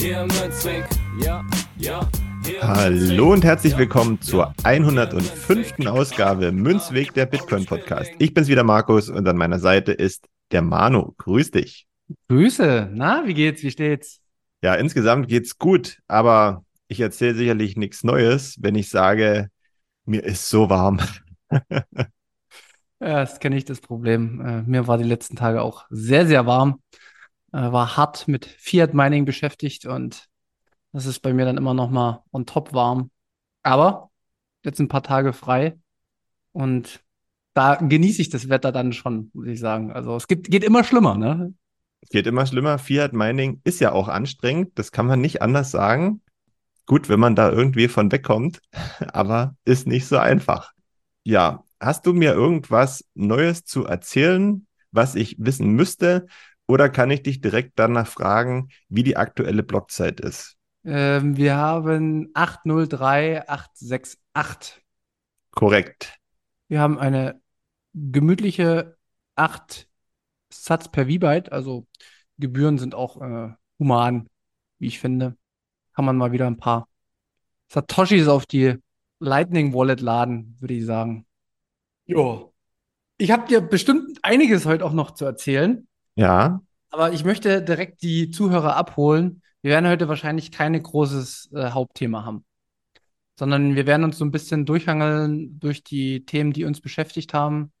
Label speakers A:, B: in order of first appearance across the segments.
A: Hallo
B: Münzweg.
A: und herzlich willkommen zur 105. Ausgabe Münzweg der Bitcoin Podcast. Ich bin's wieder Markus und an meiner Seite ist der Manu. Grüß dich.
C: Grüße. Na, wie geht's? Wie steht's?
A: Ja, insgesamt geht's gut, aber ich erzähle sicherlich nichts Neues, wenn ich sage, mir ist so warm.
C: Ja, das kenne ich, das Problem. Äh, mir war die letzten Tage auch sehr, sehr warm. Äh, war hart mit Fiat Mining beschäftigt und das ist bei mir dann immer noch mal on top warm. Aber jetzt ein paar Tage frei und da genieße ich das Wetter dann schon, muss ich sagen. Also es gibt, geht immer schlimmer, ne?
A: Geht immer schlimmer. Fiat Mining ist ja auch anstrengend, das kann man nicht anders sagen. Gut, wenn man da irgendwie von wegkommt, aber ist nicht so einfach. Ja, hast du mir irgendwas Neues zu erzählen, was ich wissen müsste? Oder kann ich dich direkt danach fragen, wie die aktuelle Blockzeit ist?
C: Ähm, wir haben 803868.
A: Korrekt.
C: Wir haben eine gemütliche 8 Satz per V-Byte, also Gebühren sind auch äh, human, wie ich finde. Kann man mal wieder ein paar Satoshis auf die Lightning Wallet laden, würde ich sagen. Jo. Ich habe dir bestimmt einiges heute auch noch zu erzählen,
A: Ja,
C: aber ich möchte direkt die Zuhörer abholen. Wir werden heute wahrscheinlich kein großes äh, Hauptthema haben, sondern wir werden uns so ein bisschen durchhangeln durch die Themen, die uns beschäftigt haben.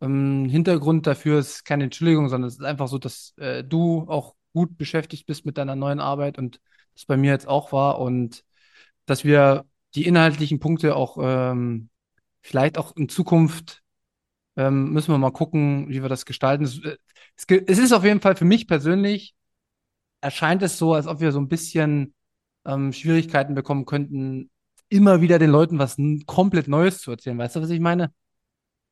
C: Ähm, Hintergrund dafür ist keine Entschuldigung, sondern es ist einfach so, dass äh, du auch gut beschäftigt bist mit deiner neuen Arbeit und das bei mir jetzt auch war und dass wir die inhaltlichen Punkte auch ähm, vielleicht auch in Zukunft ähm, müssen wir mal gucken, wie wir das gestalten. Es, äh, es, es ist auf jeden Fall für mich persönlich, erscheint es so, als ob wir so ein bisschen ähm, Schwierigkeiten bekommen könnten, immer wieder den Leuten was komplett Neues zu erzählen. Weißt du, was ich meine?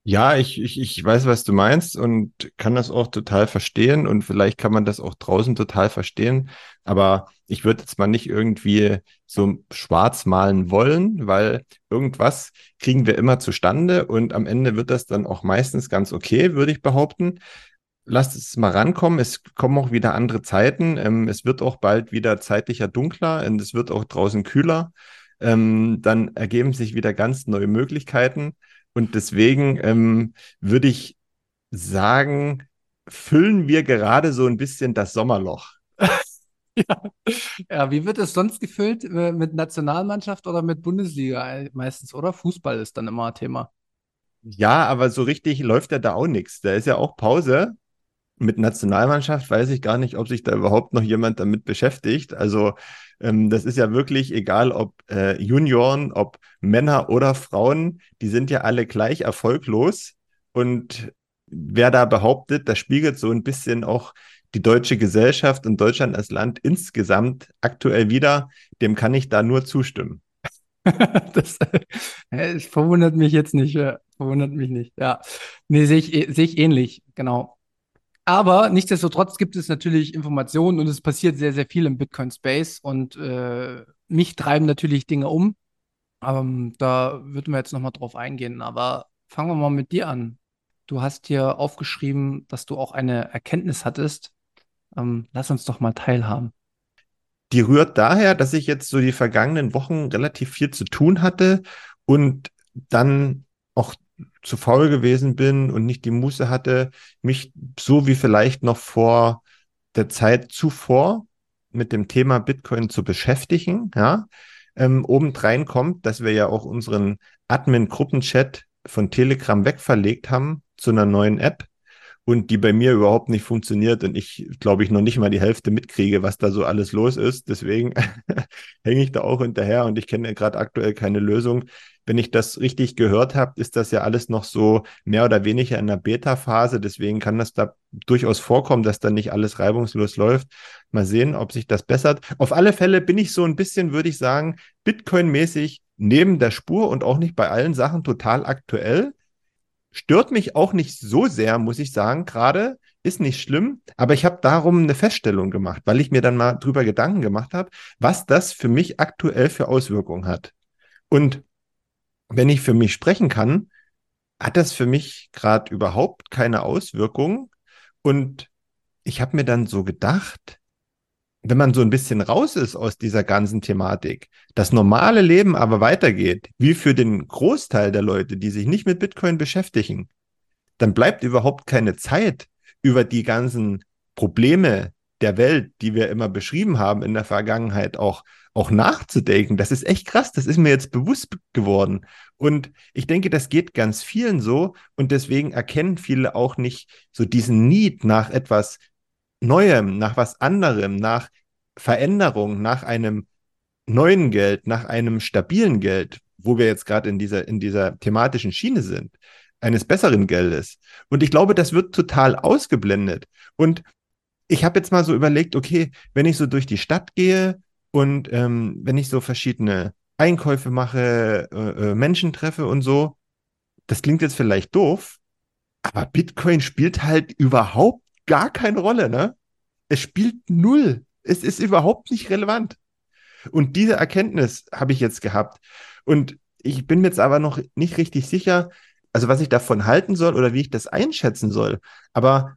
A: Ja, ich, ich, ich weiß, was du meinst und kann das auch total verstehen und vielleicht kann man das auch draußen total verstehen. Aber ich würde jetzt mal nicht irgendwie so schwarz malen wollen, weil irgendwas kriegen wir immer zustande und am Ende wird das dann auch meistens ganz okay, würde ich behaupten. Lasst es mal rankommen. Es kommen auch wieder andere Zeiten. Ähm, es wird auch bald wieder zeitlicher dunkler und es wird auch draußen kühler. Ähm, dann ergeben sich wieder ganz neue Möglichkeiten. Und deswegen ähm, würde ich sagen, füllen wir gerade so ein bisschen das Sommerloch.
C: Ja. Ja, wie wird es sonst gefüllt? Äh, Mit Nationalmannschaft oder mit Bundesliga meistens, oder? Fußball ist dann immer Thema.
A: Ja, aber so richtig läuft ja da auch nichts. Da ist ja auch Pause. Mit Nationalmannschaft weiß ich gar nicht, ob sich da überhaupt noch jemand damit beschäftigt. Also ähm, das ist ja wirklich egal, ob äh, Junioren, ob Männer oder Frauen, die sind ja alle gleich erfolglos. Und wer da behauptet, das spiegelt so ein bisschen auch die deutsche Gesellschaft und Deutschland als Land insgesamt aktuell wieder, dem kann ich da nur zustimmen.
C: Das, es verwundert mich jetzt nicht, verwundert mich nicht. Ja, nee, sehe ich, eh- sehe ich ähnlich, genau. Aber nichtsdestotrotz gibt es natürlich Informationen und es passiert sehr, sehr viel im Bitcoin-Space und äh, mich treiben natürlich Dinge um. Ähm, da würden wir jetzt nochmal drauf eingehen, aber fangen wir mal mit dir an. Du hast hier aufgeschrieben, dass du auch eine Erkenntnis hattest. Ähm, lass uns doch mal teilhaben.
A: Die rührt daher, dass ich jetzt so die vergangenen Wochen relativ viel zu tun hatte und dann auch zu faul gewesen bin und nicht die Muße hatte, mich so wie vielleicht noch vor der Zeit zuvor mit dem Thema Bitcoin zu beschäftigen. Ja, ähm, obendrein kommt, dass wir ja auch unseren Admin-Gruppenchat von Telegram wegverlegt haben zu einer neuen App. Und die bei mir überhaupt nicht funktioniert und ich glaube ich noch nicht mal die Hälfte mitkriege, was da so alles los ist. Deswegen hänge ich da auch hinterher und ich kenne gerade aktuell keine Lösung. Wenn ich das richtig gehört habe, ist das ja alles noch so mehr oder weniger in der Beta-Phase. Deswegen kann das da durchaus vorkommen, dass da nicht alles reibungslos läuft. Mal sehen, ob sich das bessert. Auf alle Fälle bin ich so ein bisschen, würde ich sagen, Bitcoin-mäßig neben der Spur und auch nicht bei allen Sachen total aktuell. Stört mich auch nicht so sehr, muss ich sagen, gerade. Ist nicht schlimm, aber ich habe darum eine Feststellung gemacht, weil ich mir dann mal drüber Gedanken gemacht habe, was das für mich aktuell für Auswirkungen hat. Und wenn ich für mich sprechen kann, hat das für mich gerade überhaupt keine Auswirkungen. Und ich habe mir dann so gedacht, wenn man so ein bisschen raus ist aus dieser ganzen Thematik, das normale Leben aber weitergeht, wie für den Großteil der Leute, die sich nicht mit Bitcoin beschäftigen, dann bleibt überhaupt keine Zeit, über die ganzen Probleme der Welt, die wir immer beschrieben haben in der Vergangenheit, auch, auch nachzudenken. Das ist echt krass. Das ist mir jetzt bewusst geworden. Und ich denke, das geht ganz vielen so. Und deswegen erkennen viele auch nicht so diesen Need nach etwas Neuem, nach was anderem, nach Veränderung, nach einem neuen Geld, nach einem stabilen Geld, wo wir jetzt gerade in dieser, in dieser thematischen Schiene sind, eines besseren Geldes. Und ich glaube, das wird total ausgeblendet. Und ich habe jetzt mal so überlegt, okay, wenn ich so durch die Stadt gehe und ähm, wenn ich so verschiedene Einkäufe mache, äh, äh, Menschen treffe und so, das klingt jetzt vielleicht doof, aber Bitcoin spielt halt überhaupt gar keine Rolle, ne? Es spielt null. Es ist überhaupt nicht relevant. Und diese Erkenntnis habe ich jetzt gehabt. Und ich bin mir jetzt aber noch nicht richtig sicher, also was ich davon halten soll oder wie ich das einschätzen soll. Aber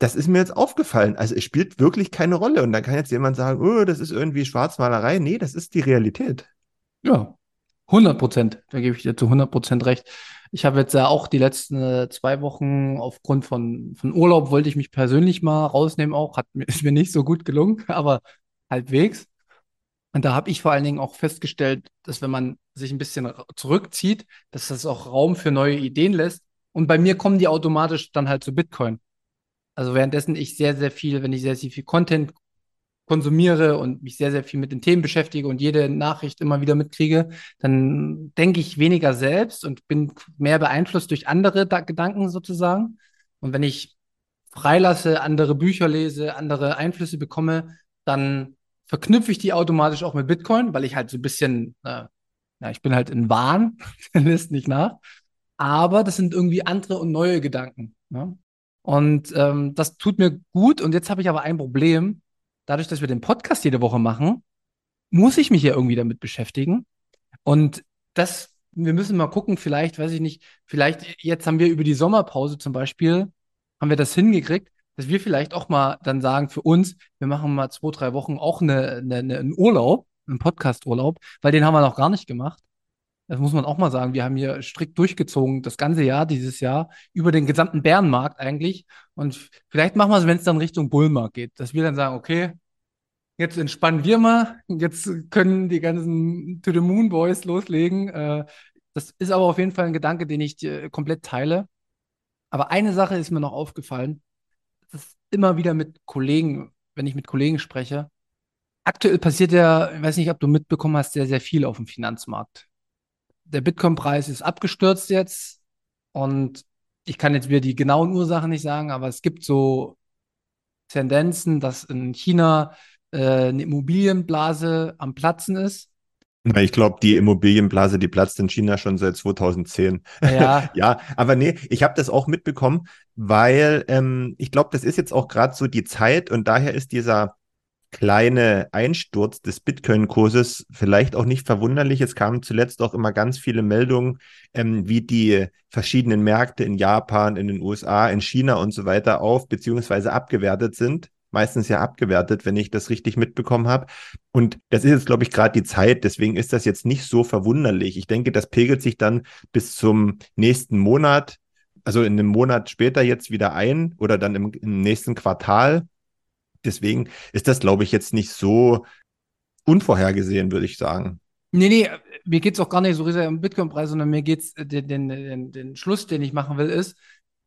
A: das ist mir jetzt aufgefallen. Also es spielt wirklich keine Rolle. Und dann kann jetzt jemand sagen, oh, das ist irgendwie Schwarzmalerei. Nee, das ist die Realität.
C: Ja, 100 Prozent. Da gebe ich dir zu 100 Prozent recht. Ich habe jetzt ja auch die letzten äh, zwei Wochen aufgrund von, von Urlaub wollte ich mich persönlich mal rausnehmen auch. Hat mir, ist mir nicht so gut gelungen, aber halbwegs. Und da habe ich vor allen Dingen auch festgestellt, dass wenn man sich ein bisschen zurückzieht, dass das auch Raum für neue Ideen lässt. Und bei mir kommen die automatisch dann halt zu Bitcoin. Also währenddessen ich sehr, sehr viel, wenn ich sehr, sehr viel Content konsumiere und mich sehr, sehr viel mit den Themen beschäftige und jede Nachricht immer wieder mitkriege, dann denke ich weniger selbst und bin mehr beeinflusst durch andere da Gedanken sozusagen. Und wenn ich freilasse, andere Bücher lese, andere Einflüsse bekomme, dann verknüpfe ich die automatisch auch mit Bitcoin, weil ich halt so ein bisschen, äh, ja, ich bin halt in Wahn, lässt nicht nach. Aber das sind irgendwie andere und neue Gedanken. Ne? Und ähm, das tut mir gut. Und jetzt habe ich aber ein Problem dadurch, dass wir den Podcast jede Woche machen, muss ich mich ja irgendwie damit beschäftigen. Und das, wir müssen mal gucken, vielleicht, weiß ich nicht, vielleicht jetzt haben wir über die Sommerpause zum Beispiel, haben wir das hingekriegt, dass wir vielleicht auch mal dann sagen für uns, wir machen mal zwei, drei Wochen auch eine, eine, eine einen Urlaub, einen Podcast-Urlaub, weil den haben wir noch gar nicht gemacht. Das muss man auch mal sagen. Wir haben hier strikt durchgezogen, das ganze Jahr, dieses Jahr, über den gesamten Bärenmarkt eigentlich. Und vielleicht machen wir es, wenn es dann Richtung Bullmarkt geht, dass wir dann sagen, okay, jetzt entspannen wir mal, jetzt können die ganzen To the Moon Boys loslegen. Äh, das ist aber auf jeden Fall ein Gedanke, den ich äh, komplett teile. Aber eine Sache ist mir noch aufgefallen. Das ist immer wieder mit Kollegen, wenn ich mit Kollegen spreche. Aktuell passiert ja, ich weiß nicht, ob du mitbekommen hast, sehr, sehr viel auf dem Finanzmarkt der Bitcoin-Preis ist abgestürzt jetzt und ich kann jetzt wieder die genauen Ursachen nicht sagen, aber es gibt so Tendenzen, dass in China äh, eine Immobilienblase am Platzen ist.
A: Ich glaube, die Immobilienblase, die platzt in China schon seit 2010.
C: Ja,
A: ja aber nee, ich habe das auch mitbekommen, weil ähm, ich glaube, das ist jetzt auch gerade so die Zeit und daher ist dieser kleine Einsturz des Bitcoin-Kurses vielleicht auch nicht verwunderlich. Es kamen zuletzt auch immer ganz viele Meldungen, ähm, wie die verschiedenen Märkte in Japan, in den USA, in China und so weiter auf beziehungsweise abgewertet sind. Meistens ja abgewertet, wenn ich das richtig mitbekommen habe. Und das ist jetzt, glaube ich, gerade die Zeit. Deswegen ist das jetzt nicht so verwunderlich. Ich denke, das pegelt sich dann bis zum nächsten Monat, also in einem Monat später jetzt wieder ein oder dann im, im nächsten Quartal Deswegen ist das, glaube ich, jetzt nicht so unvorhergesehen, würde ich sagen.
C: Nee, nee, mir geht es auch gar nicht so riesig um Bitcoin-Preis, sondern mir geht es, den, den, den, den Schluss, den ich machen will, ist,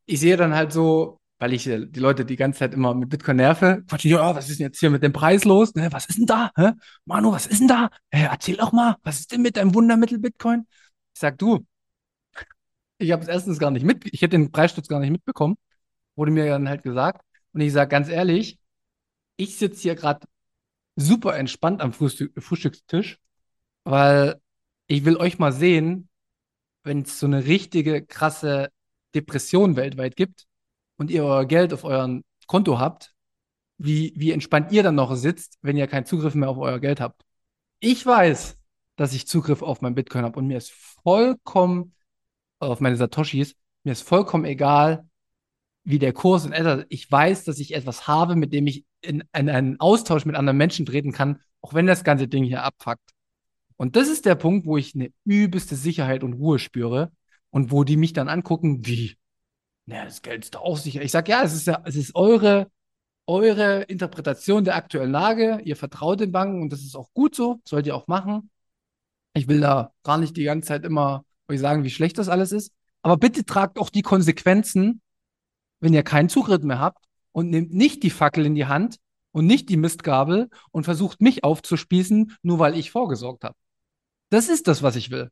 C: ich sehe dann halt so, weil ich äh, die Leute die ganze Zeit immer mit Bitcoin nerve, quatschen, ja, was ist denn jetzt hier mit dem Preis los? Ne, was ist denn da? Hä? Manu, was ist denn da? Hey, erzähl doch mal, was ist denn mit deinem Wundermittel Bitcoin? Ich sag, du, ich habe es erstens gar nicht mit, ich hätte den Preissturz gar nicht mitbekommen, wurde mir dann halt gesagt. Und ich sage ganz ehrlich, ich sitze hier gerade super entspannt am Frühstück, Frühstückstisch, weil ich will euch mal sehen, wenn es so eine richtige krasse Depression weltweit gibt und ihr euer Geld auf eurem Konto habt, wie, wie entspannt ihr dann noch sitzt, wenn ihr keinen Zugriff mehr auf euer Geld habt. Ich weiß, dass ich Zugriff auf mein Bitcoin habe und mir ist vollkommen, auf meine Satoshis, mir ist vollkommen egal, wie der Kurs in etwa. Ich weiß, dass ich etwas habe, mit dem ich in, in einen Austausch mit anderen Menschen treten kann, auch wenn das ganze Ding hier abfuckt. Und das ist der Punkt, wo ich eine übelste Sicherheit und Ruhe spüre und wo die mich dann angucken, wie, naja, das Geld ist doch auch sicher. Ich sage, ja, es ist ja, es ist eure, eure Interpretation der aktuellen Lage. Ihr vertraut den Banken und das ist auch gut so, sollt ihr auch machen. Ich will da gar nicht die ganze Zeit immer euch sagen, wie schlecht das alles ist. Aber bitte tragt auch die Konsequenzen wenn ihr keinen Zugriff mehr habt und nehmt nicht die Fackel in die Hand und nicht die Mistgabel und versucht mich aufzuspießen, nur weil ich vorgesorgt habe. Das ist das, was ich will.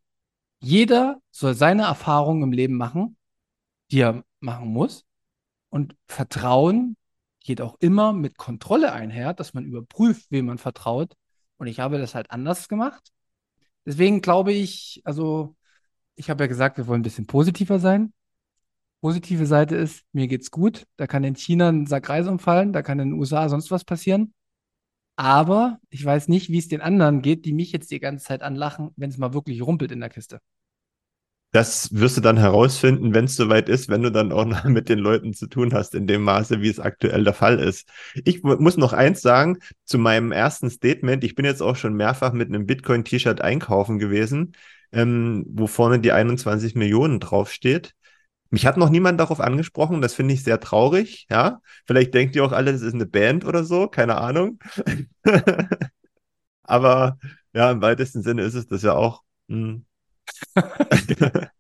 C: Jeder soll seine Erfahrungen im Leben machen, die er machen muss. Und Vertrauen geht auch immer mit Kontrolle einher, dass man überprüft, wem man vertraut. Und ich habe das halt anders gemacht. Deswegen glaube ich, also ich habe ja gesagt, wir wollen ein bisschen positiver sein positive Seite ist, mir geht's gut. Da kann in China ein Sack Reis umfallen, da kann in den USA sonst was passieren. Aber ich weiß nicht, wie es den anderen geht, die mich jetzt die ganze Zeit anlachen, wenn es mal wirklich rumpelt in der Kiste.
A: Das wirst du dann herausfinden, wenn es soweit ist, wenn du dann auch noch mit den Leuten zu tun hast, in dem Maße, wie es aktuell der Fall ist. Ich muss noch eins sagen zu meinem ersten Statement. Ich bin jetzt auch schon mehrfach mit einem Bitcoin-T-Shirt einkaufen gewesen, ähm, wo vorne die 21 Millionen draufsteht. Mich hat noch niemand darauf angesprochen, das finde ich sehr traurig, ja. Vielleicht denkt ihr auch alle, das ist eine Band oder so, keine Ahnung. Aber ja, im weitesten Sinne ist es das ja auch. Hm.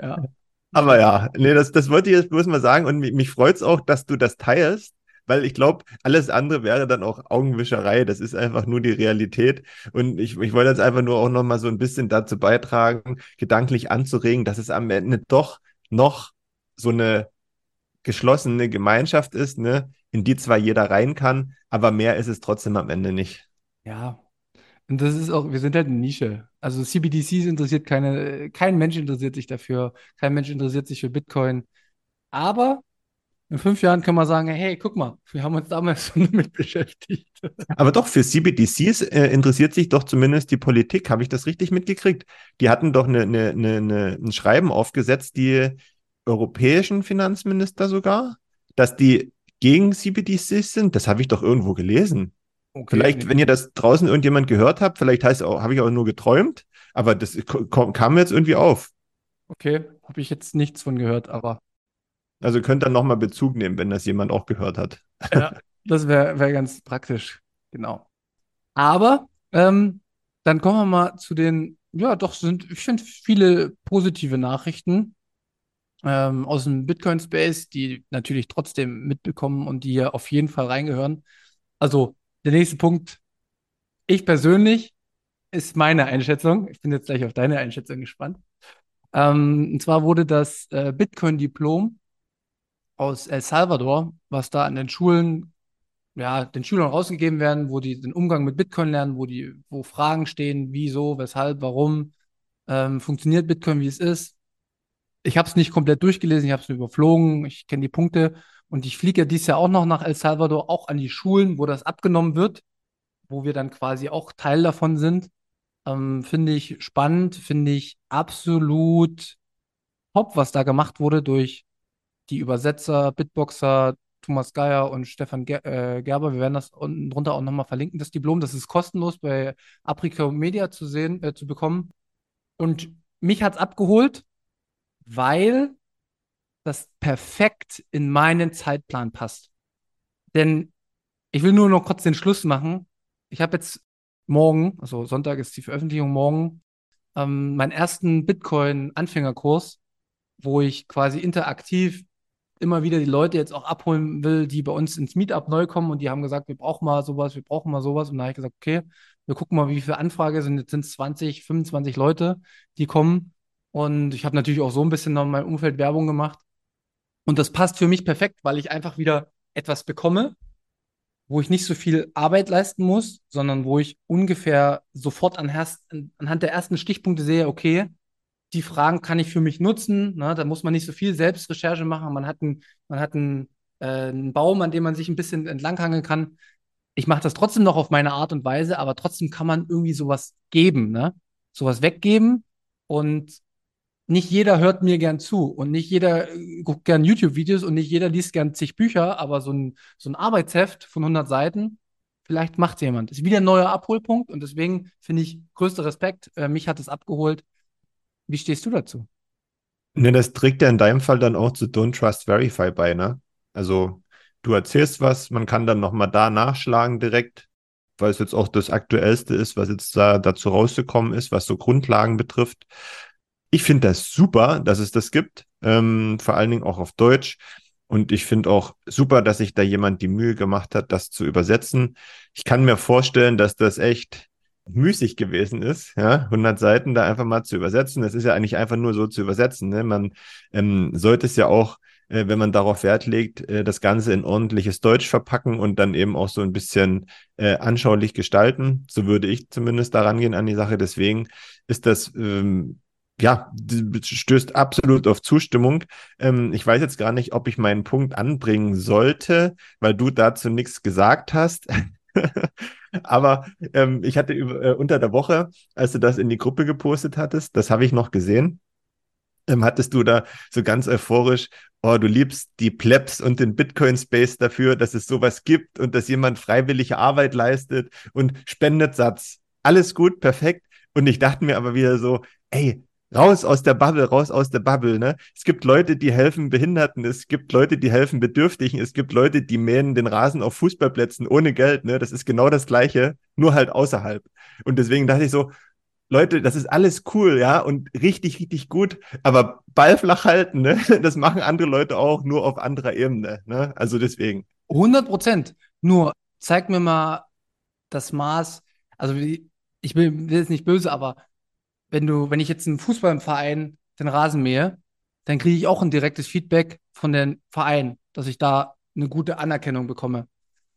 A: ja. Aber ja, nee, das, das wollte ich jetzt bloß mal sagen und mich, mich freut es auch, dass du das teilst, weil ich glaube, alles andere wäre dann auch Augenwischerei. Das ist einfach nur die Realität. Und ich, ich wollte jetzt einfach nur auch noch mal so ein bisschen dazu beitragen, gedanklich anzuregen, dass es am Ende doch noch so eine geschlossene Gemeinschaft ist, ne, in die zwar jeder rein kann, aber mehr ist es trotzdem am Ende nicht.
C: Ja. Und das ist auch, wir sind halt eine Nische. Also CBDCs interessiert keine, kein Mensch interessiert sich dafür, kein Mensch interessiert sich für Bitcoin. Aber in fünf Jahren können wir sagen, hey, guck mal, wir haben uns damals schon damit beschäftigt.
A: Aber doch, für CBDCs äh, interessiert sich doch zumindest die Politik. Habe ich das richtig mitgekriegt? Die hatten doch eine, eine, eine, ein Schreiben aufgesetzt, die europäischen Finanzminister sogar, dass die gegen CBDCs sind. Das habe ich doch irgendwo gelesen. Okay, vielleicht, wenn ihr das draußen irgendjemand gehört habt, vielleicht heißt auch, habe ich auch nur geträumt, aber das kam jetzt irgendwie auf.
C: Okay, habe ich jetzt nichts von gehört, aber
A: also könnt ihr nochmal Bezug nehmen, wenn das jemand auch gehört hat.
C: Ja, das wäre wär ganz praktisch, genau. Aber ähm, dann kommen wir mal zu den, ja, doch sind, ich finde, viele positive Nachrichten ähm, aus dem Bitcoin-Space, die natürlich trotzdem mitbekommen und die hier auf jeden Fall reingehören. Also der nächste Punkt, ich persönlich, ist meine Einschätzung. Ich bin jetzt gleich auf deine Einschätzung gespannt. Ähm, und zwar wurde das äh, Bitcoin-Diplom aus El Salvador, was da an den Schulen, ja, den Schülern rausgegeben werden, wo die den Umgang mit Bitcoin lernen, wo die, wo Fragen stehen, wieso, weshalb, warum, ähm, funktioniert Bitcoin, wie es ist. Ich habe es nicht komplett durchgelesen, ich habe es überflogen, ich kenne die Punkte und ich fliege ja dieses Jahr auch noch nach El Salvador, auch an die Schulen, wo das abgenommen wird, wo wir dann quasi auch Teil davon sind. Ähm, finde ich spannend, finde ich absolut top, was da gemacht wurde durch die Übersetzer, Bitboxer, Thomas Geier und Stefan Ger äh, Gerber. Wir werden das unten drunter auch nochmal verlinken, das Diplom. Das ist kostenlos bei Aprico Media zu sehen, äh, zu bekommen. Und mich hat es abgeholt, weil das perfekt in meinen Zeitplan passt. Denn ich will nur noch kurz den Schluss machen. Ich habe jetzt morgen, also Sonntag ist die Veröffentlichung morgen, ähm, meinen ersten Bitcoin-Anfängerkurs, wo ich quasi interaktiv immer wieder die Leute jetzt auch abholen will, die bei uns ins Meetup neu kommen und die haben gesagt, wir brauchen mal sowas, wir brauchen mal sowas. Und da habe ich gesagt, okay, wir gucken mal, wie viele Anfragen sind. Jetzt sind es 20, 25 Leute, die kommen. Und ich habe natürlich auch so ein bisschen noch in meinem Umfeld Werbung gemacht. Und das passt für mich perfekt, weil ich einfach wieder etwas bekomme, wo ich nicht so viel Arbeit leisten muss, sondern wo ich ungefähr sofort anhand der ersten Stichpunkte sehe, okay, die Fragen kann ich für mich nutzen. Ne? Da muss man nicht so viel Selbstrecherche machen. Man hat einen, äh, Baum, an dem man sich ein bisschen entlanghangeln kann. Ich mache das trotzdem noch auf meine Art und Weise, aber trotzdem kann man irgendwie sowas geben, ne? Sowas weggeben und nicht jeder hört mir gern zu und nicht jeder äh, guckt gern YouTube-Videos und nicht jeder liest gern zig Bücher, aber so ein, so ein Arbeitsheft von 100 Seiten, vielleicht macht jemand. Ist wieder ein neuer Abholpunkt und deswegen finde ich größter Respekt. Äh, mich hat es abgeholt. Wie stehst du dazu?
A: Ne, das trägt ja in deinem Fall dann auch zu Don't Trust Verify bei, ne? Also du erzählst was, man kann dann nochmal da nachschlagen direkt, weil es jetzt auch das Aktuellste ist, was jetzt da dazu rausgekommen ist, was so Grundlagen betrifft. Ich finde das super, dass es das gibt, ähm, vor allen Dingen auch auf Deutsch. Und ich finde auch super, dass sich da jemand die Mühe gemacht hat, das zu übersetzen. Ich kann mir vorstellen, dass das echt müßig gewesen ist, ja, 100 Seiten da einfach mal zu übersetzen. Das ist ja eigentlich einfach nur so zu übersetzen. Ne? Man ähm, sollte es ja auch, äh, wenn man darauf Wert legt, äh, das Ganze in ordentliches Deutsch verpacken und dann eben auch so ein bisschen äh, anschaulich gestalten. So würde ich zumindest daran gehen an die Sache. Deswegen ist das ähm, ja, stößt absolut auf Zustimmung. Ähm, ich weiß jetzt gar nicht, ob ich meinen Punkt anbringen sollte, weil du dazu nichts gesagt hast. Aber ähm, ich hatte über, äh, unter der Woche, als du das in die Gruppe gepostet hattest, das habe ich noch gesehen, ähm, hattest du da so ganz euphorisch, oh, du liebst die Plebs und den Bitcoin-Space dafür, dass es sowas gibt und dass jemand freiwillige Arbeit leistet und spendet Satz. Alles gut, perfekt. Und ich dachte mir aber wieder so, ey, raus aus der Bubble, raus aus der Bubble. Ne? Es gibt Leute, die helfen Behinderten, es gibt Leute, die helfen Bedürftigen, es gibt Leute, die mähen den Rasen auf Fußballplätzen ohne Geld. Ne? Das ist genau das Gleiche, nur halt außerhalb. Und deswegen dachte ich so, Leute, das ist alles cool, ja, und richtig, richtig gut, aber Ball flach halten, ne? das machen andere Leute auch, nur auf anderer Ebene. Ne? Also deswegen.
C: 100 Prozent. Nur zeig mir mal das Maß, also ich will, will jetzt nicht böse, aber wenn du, wenn ich jetzt einen Fußballverein den Rasen mähe, dann kriege ich auch ein direktes Feedback von dem Verein, dass ich da eine gute Anerkennung bekomme.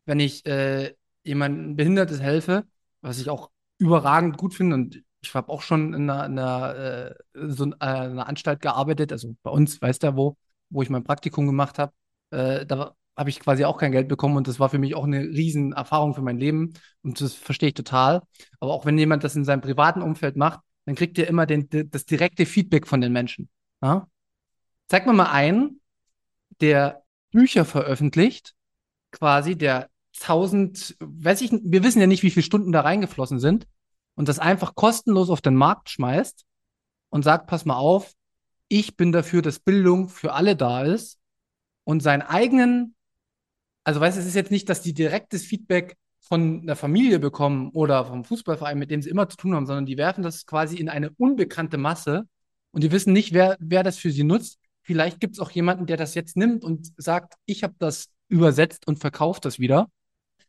C: Wenn ich äh, jemandem Behindertes helfe, was ich auch überragend gut finde und ich habe auch schon in einer, in einer, äh, so äh, einer Anstalt gearbeitet, also bei uns, weißt du wo, wo ich mein Praktikum gemacht habe, äh, da habe ich quasi auch kein Geld bekommen und das war für mich auch eine riesen Erfahrung für mein Leben und das verstehe ich total. Aber auch wenn jemand das in seinem privaten Umfeld macht, dann kriegt ihr immer den, das direkte Feedback von den Menschen. Ja? Zeig mir mal einen, der Bücher veröffentlicht, quasi, der tausend, weiß ich, wir wissen ja nicht, wie viele Stunden da reingeflossen sind, und das einfach kostenlos auf den Markt schmeißt und sagt, pass mal auf, ich bin dafür, dass Bildung für alle da ist und seinen eigenen, also weißt du, es ist jetzt nicht, dass die direktes Feedback von einer Familie bekommen oder vom Fußballverein, mit dem sie immer zu tun haben, sondern die werfen das quasi in eine unbekannte Masse und die wissen nicht, wer, wer das für sie nutzt. Vielleicht gibt es auch jemanden, der das jetzt nimmt und sagt, ich habe das übersetzt und verkauft das wieder.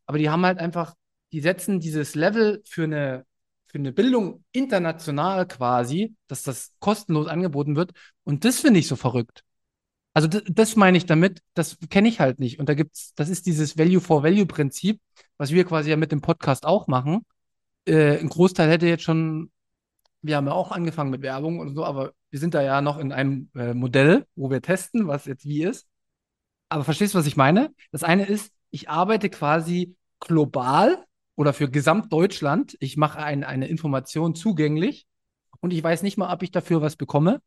C: Aber die haben halt einfach, die setzen dieses Level für eine, für eine Bildung international quasi, dass das kostenlos angeboten wird. Und das finde ich so verrückt. Also das, das meine ich damit, das kenne ich halt nicht. Und da gibt's, das ist dieses Value-for-Value-Prinzip, was wir quasi ja mit dem Podcast auch machen. Äh, ein Großteil hätte jetzt schon, wir haben ja auch angefangen mit Werbung und so, aber wir sind da ja noch in einem äh, Modell, wo wir testen, was jetzt wie ist. Aber verstehst du, was ich meine? Das eine ist, ich arbeite quasi global oder für Gesamtdeutschland. Ich mache ein, eine Information zugänglich und ich weiß nicht mal, ob ich dafür was bekomme.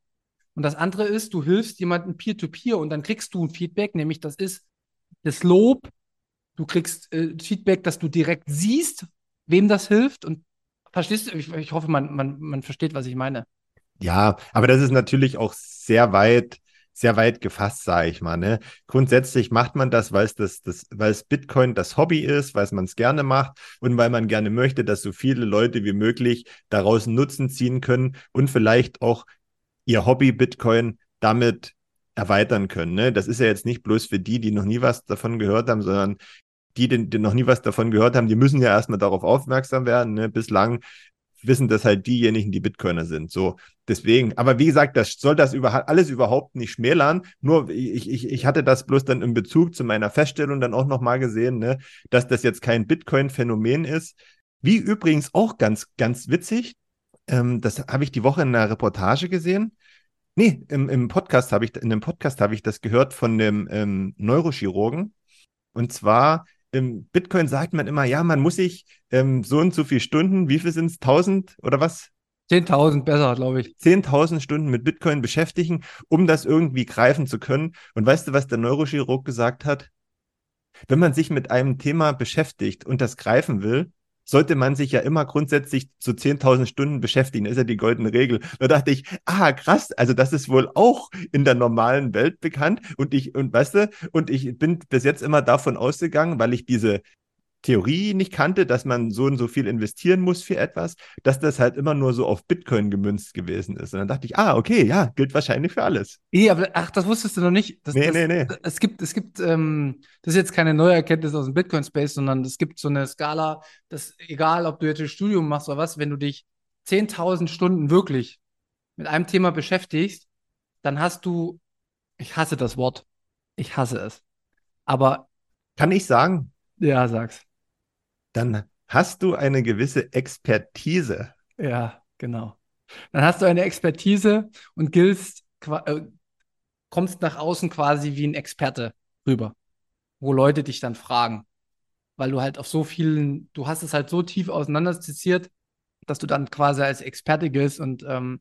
C: Und das andere ist, du hilfst jemandem peer-to-peer und dann kriegst du ein Feedback, nämlich das ist das Lob. Du kriegst äh, Feedback, dass du direkt siehst, wem das hilft. Und verstehst du? Ich, ich hoffe, man, man, man versteht, was ich meine.
A: Ja, aber das ist natürlich auch sehr weit, sehr weit gefasst, sage ich mal. Ne? Grundsätzlich macht man das, weil es das, das, weil Bitcoin das Hobby ist, weil man es gerne macht und weil man gerne möchte, dass so viele Leute wie möglich daraus Nutzen ziehen können und vielleicht auch ihr Hobby Bitcoin damit erweitern können. Ne? Das ist ja jetzt nicht bloß für die, die noch nie was davon gehört haben, sondern die, die, noch nie was davon gehört haben, die müssen ja erstmal darauf aufmerksam werden. Ne? Bislang wissen das halt diejenigen, die Bitcoiner sind. So, deswegen, aber wie gesagt, das soll das über, alles überhaupt nicht schmälern. Nur ich, ich, ich hatte das bloß dann in Bezug zu meiner Feststellung dann auch nochmal gesehen, ne, dass das jetzt kein Bitcoin-Phänomen ist. Wie übrigens auch ganz, ganz witzig, ähm, das habe ich die Woche in einer Reportage gesehen. Nee, im, im Podcast habe ich, in dem Podcast habe ich das gehört von dem ähm, Neurochirurgen. Und zwar im Bitcoin sagt man immer, ja, man muss sich ähm, so und so viele Stunden, wie viel sind es, 1000 oder was?
C: 10.000 besser, glaube ich.
A: 10.000 Stunden mit Bitcoin beschäftigen, um das irgendwie greifen zu können. Und weißt du, was der Neurochirurg gesagt hat? Wenn man sich mit einem Thema beschäftigt und das greifen will, sollte man sich ja immer grundsätzlich zu 10.000 Stunden beschäftigen. Das ist ja die goldene Regel. Da dachte ich, ah, krass, also das ist wohl auch in der normalen Welt bekannt. Und ich, und weißt du, und ich bin bis jetzt immer davon ausgegangen, weil ich diese Theorie nicht kannte, dass man so und so viel investieren muss für etwas, dass das halt immer nur so auf Bitcoin gemünzt gewesen ist. Und dann dachte ich, ah, okay, ja, gilt wahrscheinlich für alles.
C: Nee, aber ach, das wusstest du noch nicht. Das,
A: nee,
C: das,
A: nee, nee.
C: Es gibt, es gibt, ähm, das ist jetzt keine neue Erkenntnis aus dem Bitcoin-Space, sondern es gibt so eine Skala, dass egal, ob du jetzt ein Studium machst oder was, wenn du dich 10.000 Stunden wirklich mit einem Thema beschäftigst, dann hast du, ich hasse das Wort, ich hasse es. Aber.
A: Kann ich sagen?
C: Ja, sag's
A: dann hast du eine gewisse Expertise.
C: Ja, genau. Dann hast du eine Expertise und giltst, äh, kommst nach außen quasi wie ein Experte rüber, wo Leute dich dann fragen. Weil du halt auf so vielen, du hast es halt so tief auseinanderziziert, dass du dann quasi als Experte giltst und ähm,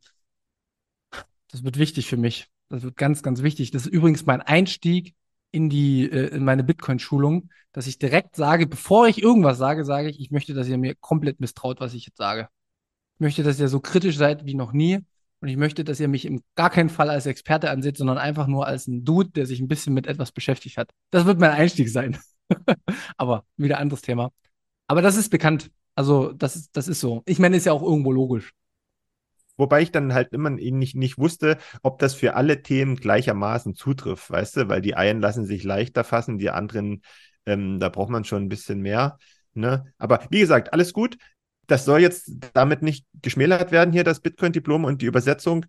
C: das wird wichtig für mich. Das wird ganz, ganz wichtig. Das ist übrigens mein Einstieg in die, äh, in meine Bitcoin-Schulung, dass ich direkt sage, bevor ich irgendwas sage, sage ich, ich möchte, dass ihr mir komplett misstraut, was ich jetzt sage. Ich möchte, dass ihr so kritisch seid wie noch nie. Und ich möchte, dass ihr mich im gar keinen Fall als Experte ansieht, sondern einfach nur als ein Dude, der sich ein bisschen mit etwas beschäftigt hat. Das wird mein Einstieg sein. Aber wieder anderes Thema. Aber das ist bekannt. Also, das ist, das ist so. Ich meine, ist ja auch irgendwo logisch.
A: Wobei ich dann halt immer nicht, nicht wusste, ob das für alle Themen gleichermaßen zutrifft, weißt du, weil die einen lassen sich leichter fassen, die anderen, ähm, da braucht man schon ein bisschen mehr. Ne? Aber wie gesagt, alles gut. Das soll jetzt damit nicht geschmälert werden hier, das Bitcoin-Diplom und die Übersetzung.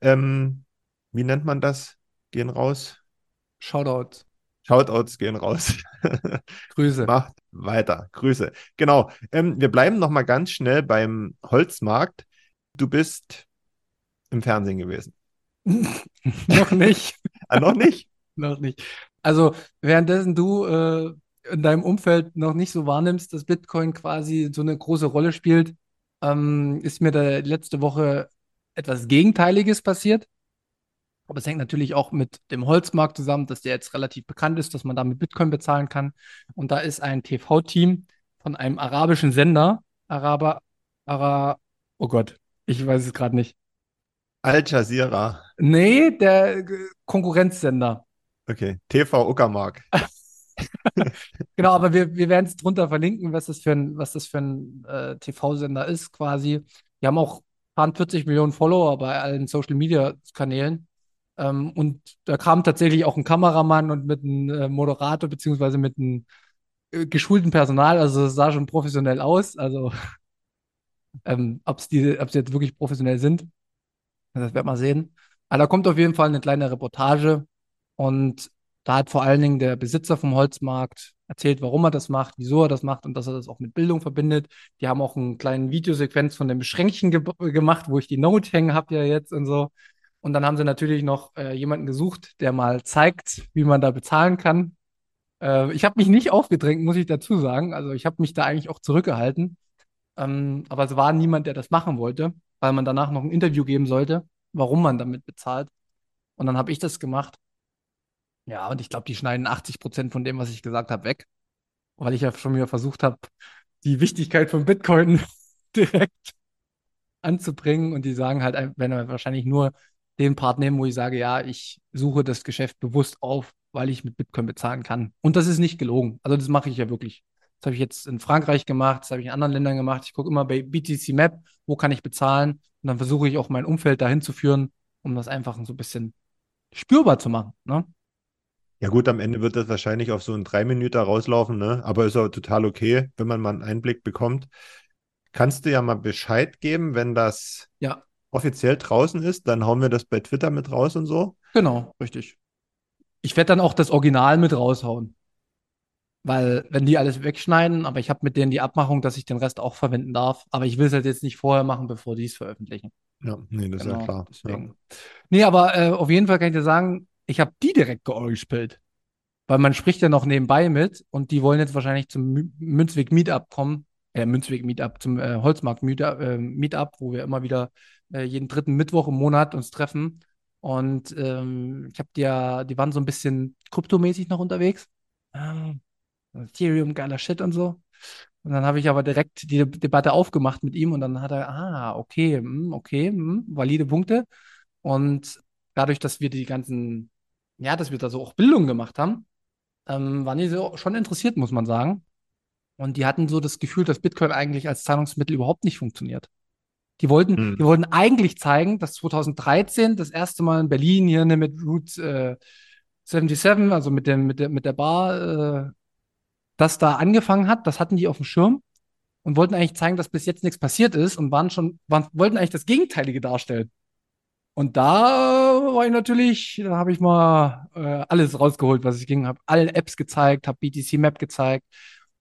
A: Ähm, wie nennt man das? Gehen raus.
C: Shoutouts.
A: Shoutouts gehen raus.
C: Grüße.
A: Macht weiter. Grüße. Genau. Ähm, wir bleiben noch mal ganz schnell beim Holzmarkt. Du bist im Fernsehen gewesen.
C: noch nicht.
A: ah, noch nicht?
C: noch nicht. Also, währenddessen du äh, in deinem Umfeld noch nicht so wahrnimmst, dass Bitcoin quasi so eine große Rolle spielt, ähm, ist mir da letzte Woche etwas Gegenteiliges passiert. Aber es hängt natürlich auch mit dem Holzmarkt zusammen, dass der jetzt relativ bekannt ist, dass man damit Bitcoin bezahlen kann. Und da ist ein TV-Team von einem arabischen Sender, Araber, Ara, oh Gott, ich weiß es gerade nicht.
A: Al Jazeera.
C: Nee, der Konkurrenzsender.
A: Okay, TV Uckermark.
C: genau, aber wir, wir werden es drunter verlinken, was das für ein, was das für ein äh, TV-Sender ist, quasi. Die haben auch 40 Millionen Follower bei allen Social Media Kanälen. Ähm, und da kam tatsächlich auch ein Kameramann und mit einem äh, Moderator, beziehungsweise mit einem äh, geschulten Personal. Also es sah schon professionell aus. Also ähm, ob sie jetzt wirklich professionell sind, das wird man sehen. Aber da kommt auf jeden Fall eine kleine Reportage und da hat vor allen Dingen der Besitzer vom Holzmarkt erzählt, warum er das macht, wieso er das macht und dass er das auch mit Bildung verbindet. Die haben auch einen kleinen Videosequenz von dem Schränkchen ge gemacht, wo ich die Note hängen habe ja jetzt und so. Und dann haben sie natürlich noch äh, jemanden gesucht, der mal zeigt, wie man da bezahlen kann. Äh, ich habe mich nicht aufgedrängt, muss ich dazu sagen. Also ich habe mich da eigentlich auch zurückgehalten. Ähm, aber es war niemand, der das machen wollte, weil man danach noch ein Interview geben sollte, warum man damit bezahlt. Und dann habe ich das gemacht. Ja, und ich glaube, die schneiden 80 Prozent von dem, was ich gesagt habe, weg. Weil ich ja schon wieder versucht habe, die Wichtigkeit von Bitcoin direkt anzubringen. Und die sagen halt, wenn wir wahrscheinlich nur den Part nehmen, wo ich sage, ja, ich suche das Geschäft bewusst auf, weil ich mit Bitcoin bezahlen kann. Und das ist nicht gelogen. Also das mache ich ja wirklich. Das habe ich jetzt in Frankreich gemacht, das habe ich in anderen Ländern gemacht. Ich gucke immer bei BTC Map, wo kann ich bezahlen. Und dann versuche ich auch mein Umfeld dahin zu führen, um das einfach so ein bisschen spürbar zu machen. Ne?
A: Ja gut, am Ende wird das wahrscheinlich auf so einen drei Minuten rauslaufen, ne? aber ist auch total okay, wenn man mal einen Einblick bekommt. Kannst du ja mal Bescheid geben, wenn das
C: Ja,
A: offiziell draußen ist, dann hauen wir das bei Twitter mit raus und so.
C: genau, richtig. Ich werde dann auch das Original mit raushauen. Weil, wenn die alles wegschneiden, aber ich habe mit denen die Abmachung, dass ich den Rest auch verwenden darf. Aber ich will es halt jetzt nicht vorher machen, bevor die es veröffentlichen.
A: Ja, nee, das ist ja
C: Genau,
A: klar.
C: deswegen. Nee, aber äh, auf jeden Fall kann ich dir sagen, ich habe die direkt gespielt. Weil man spricht ja noch nebenbei mit und die wollen jetzt wahrscheinlich zum Mü- Münzweg Meetup kommen. Äh, Münzweg Meetup, zum äh, Holzmarkt Meetup, äh, Meetup, wo wir immer wieder äh, jeden dritten Mittwoch im Monat uns treffen. Und ähm, ich habe die ja, die waren so ein bisschen kryptomäßig noch unterwegs. Ah, Ethereum, geiler Shit und so. Und dann habe ich aber direkt die Debatte aufgemacht mit ihm und dann hat er, ah, okay, hm, okay, hm, valide Punkte. Und dadurch, dass wir die ganzen, ja, dass wir da so auch Bildung gemacht haben, ähm, waren die so schon interessiert, muss man sagen. Und die hatten so das Gefühl, dass Bitcoin eigentlich als Zahlungsmittel überhaupt nicht funktioniert. Die wollten,
A: Hm.
C: die wollten eigentlich zeigen, dass 2013 das erste Mal in Berlin hier ne, mit Route äh, 77, also mit dem, mit der, mit der Bar, äh, das da angefangen hat. Das hatten die auf dem Schirm und wollten eigentlich zeigen, dass bis jetzt nichts passiert ist und waren schon, waren, wollten eigentlich das Gegenteilige darstellen. Und da war ich natürlich, da habe ich mal äh, alles rausgeholt, was ich ging, habe alle Apps gezeigt, habe BTC Map gezeigt,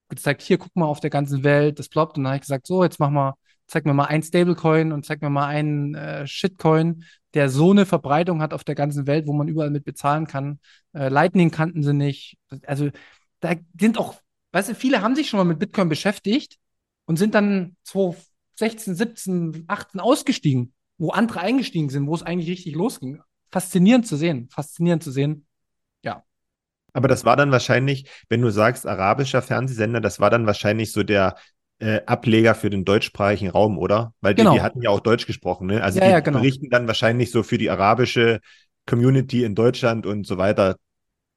C: gezeigt, hier guck mal auf der ganzen Welt, das ploppt. Und dann habe ich gesagt, so, jetzt mach mal, zeig mir mal ein Stablecoin und zeig mir mal einen äh, Shitcoin, der so eine Verbreitung hat auf der ganzen Welt, wo man überall mit bezahlen kann. Äh, Lightning kannten sie nicht. Also da sind auch, weißt du, viele haben sich schon mal mit Bitcoin beschäftigt und sind dann 2016, 17, 18 ausgestiegen, wo andere eingestiegen sind, wo es eigentlich richtig losging. Faszinierend zu sehen, faszinierend zu sehen. Ja,
A: Aber das war dann wahrscheinlich, wenn du sagst, arabischer Fernsehsender, das war dann wahrscheinlich so der äh, Ableger für den deutschsprachigen Raum, oder? Weil die,
C: Genau.
A: die hatten ja auch Deutsch gesprochen, ne? Also
C: Ja,
A: die
C: ja, genau.
A: berichten dann wahrscheinlich so für die arabische Community in Deutschland und so weiter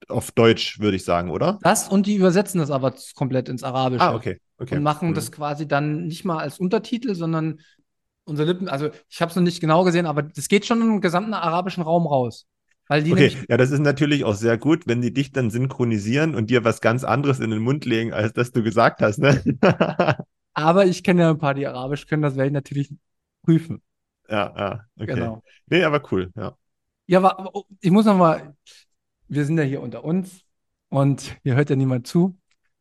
A: auf Deutsch, würde ich sagen, oder?
C: das und die übersetzen das aber komplett ins Arabische.
A: Ah, okay. okay.
C: und machen
A: Mhm.
C: das quasi dann nicht mal als Untertitel, sondern unsere Lippen, also ich habe es noch nicht genau gesehen, aber das geht schon im gesamten arabischen Raum raus. Weil die
A: Okay, ja, das ist natürlich auch sehr gut, wenn die dich dann synchronisieren und dir was ganz anderes in den Mund legen, als das du gesagt hast, ne?
C: aber ich kenne ja ein paar, die Arabisch können, das werde ich natürlich prüfen.
A: Ja, ja, okay.
C: Genau.
A: Nee, aber cool, ja.
C: Ja, aber aber ich muss noch mal, wir sind ja hier unter uns und hier hört ja niemand zu.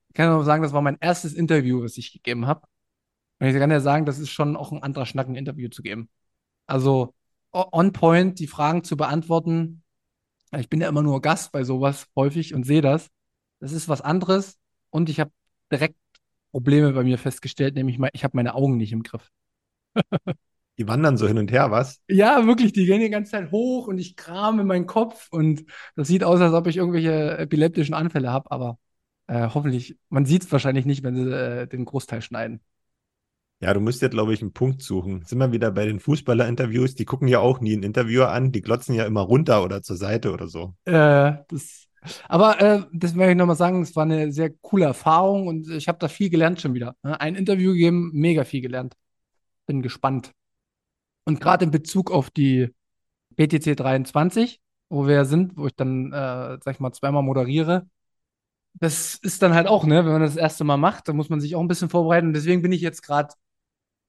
C: Ich kann nur sagen, das war mein erstes Interview, was ich gegeben habe. Und ich kann ja sagen, das ist schon auch ein anderer Schnack, ein Interview zu geben. Also on point, die Fragen zu beantworten. Ich bin ja immer nur Gast bei sowas häufig und sehe das. Das ist was anderes und ich habe direkt Probleme bei mir festgestellt, nämlich ich habe meine Augen nicht im Griff.
A: Die wandern so hin und her, was?
C: Ja, wirklich, die gehen die ganze Zeit hoch und ich kram in meinen Kopf und das sieht aus, als ob ich irgendwelche epileptischen Anfälle habe, aber äh, hoffentlich, man sieht es wahrscheinlich nicht, wenn sie äh, den Großteil schneiden.
A: Ja, du musst ja, glaube ich, einen Punkt suchen. Sind wir wieder bei den Fußballer-Interviews? Die gucken ja auch nie einen Interviewer an, die glotzen ja immer runter oder zur Seite oder so.
C: Äh, das, aber äh, das möchte ich nochmal sagen, es war eine sehr coole Erfahrung und ich habe da viel gelernt schon wieder. ne? Ein Interview gegeben, mega viel gelernt. Bin gespannt. Und gerade in Bezug auf die BTC 23, wo wir sind, wo ich dann, äh, sag ich mal, zweimal moderiere, das ist dann halt auch, ne, wenn man das, erste Mal macht, dann muss man sich auch ein bisschen vorbereiten. Und deswegen bin ich jetzt gerade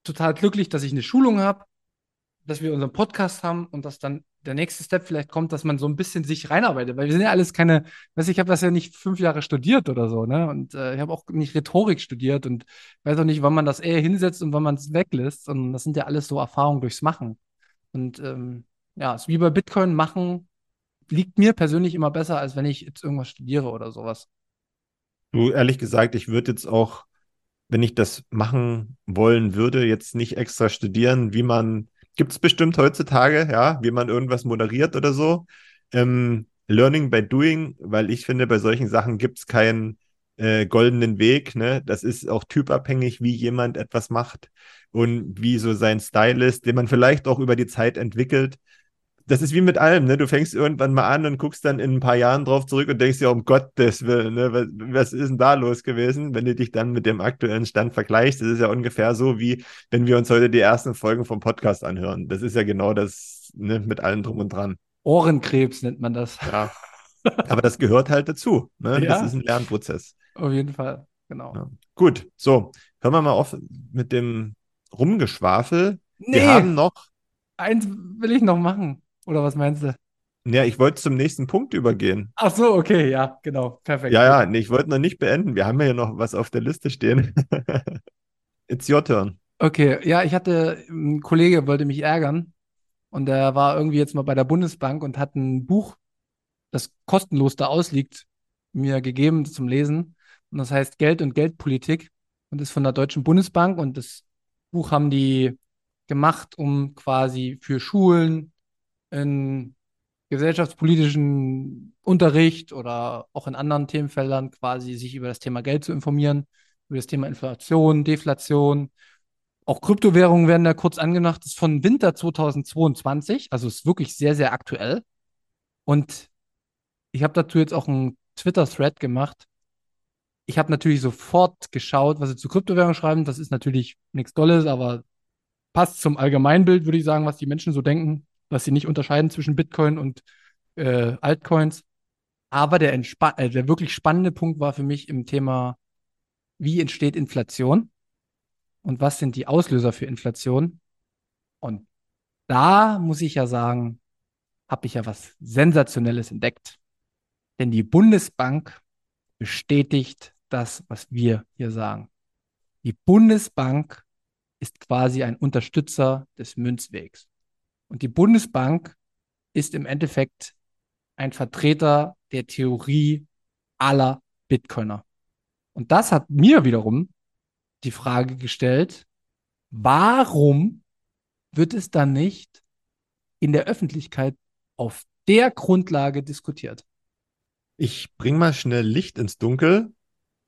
C: total glücklich, dass ich eine Schulung habe, dass wir unseren Podcast haben und dass dann der nächste Step vielleicht kommt, dass man so ein bisschen sich reinarbeitet, weil wir sind ja alles keine, weiß ich habe das ja nicht fünf Jahre studiert oder so, ne? Und äh, ich habe auch nicht Rhetorik studiert und weiß auch nicht, wann man das eher hinsetzt und wann man es weglässt. Und das sind ja alles so Erfahrungen durchs Machen. Und ähm, ja, es wie bei Bitcoin machen liegt mir persönlich immer besser, als wenn ich jetzt irgendwas studiere oder sowas.
A: Du, ehrlich gesagt, ich würde jetzt auch, wenn ich das machen wollen würde, jetzt nicht extra studieren, wie man, gibt es bestimmt heutzutage, ja, wie man irgendwas moderiert oder so. Ähm, Learning by doing, weil ich finde, bei solchen Sachen gibt es keinen äh, goldenen Weg, ne? Das ist auch typabhängig, wie jemand etwas macht und wie so sein Style ist, den man vielleicht auch über die Zeit entwickelt das ist wie mit allem, ne? Du fängst irgendwann mal an und guckst dann in ein paar Jahren drauf zurück und denkst dir, um Gottes Willen, ne? Was, was ist denn da los gewesen, wenn du dich dann mit dem aktuellen Stand vergleichst? Das ist ja ungefähr so, wie wenn wir uns heute die ersten Folgen vom Podcast anhören. Das ist ja genau das, ne, mit allem drum und dran.
C: Ohrenkrebs nennt man das.
A: Ja. Aber das gehört halt dazu. Ne?
C: Ja.
A: Das ist ein Lernprozess.
C: Auf jeden Fall. Genau.
A: Ja. Gut, so, hören wir mal auf mit dem Rumgeschwafel.
C: Nee,
A: Wir haben noch,
C: eins will ich noch machen. Oder was meinst du?
A: ja, ich wollte zum nächsten Punkt übergehen.
C: Ach so, okay, ja, genau. Perfekt.
A: Ja, ja, nee, ich wollte noch nicht beenden. Wir haben ja noch was auf der Liste stehen. It's your turn.
C: Okay, ja, ich hatte, ein Kollege wollte mich ärgern und der war irgendwie jetzt mal bei der Bundesbank und hat ein Buch, das kostenlos da ausliegt, mir gegeben zum Lesen. Und das heißt Geld und Geldpolitik und ist von der Deutschen Bundesbank und das Buch haben die gemacht, um quasi für Schulen in gesellschaftspolitischen Unterricht oder auch in anderen Themenfeldern quasi sich über das Thema Geld zu informieren, über das Thema Inflation, Deflation. Auch Kryptowährungen werden da kurz angedacht. Das ist von Winter 2022, also ist wirklich sehr, sehr aktuell. Und ich habe dazu jetzt auch einen Twitter-Thread gemacht. Ich habe natürlich sofort geschaut, was sie zu Kryptowährungen schreiben. Das ist natürlich nichts Dolles, aber passt zum Allgemeinbild, würde ich sagen, was die Menschen so denken, dass sie nicht unterscheiden zwischen Bitcoin und äh, Altcoins. Aber der, äh, der wirklich spannende Punkt war für mich im Thema, wie entsteht Inflation und was sind die Auslöser für Inflation. Und da muss ich ja sagen, habe ich ja was Sensationelles entdeckt. Denn die Bundesbank bestätigt das, was wir hier sagen. Die Bundesbank ist quasi ein Unterstützer des Münzwegs. Und die Bundesbank ist im Endeffekt ein Vertreter der Theorie aller Bitcoiner. Und das hat mir wiederum die Frage gestellt, warum wird es dann nicht in der Öffentlichkeit auf der Grundlage diskutiert?
A: Ich bring mal schnell Licht ins Dunkel,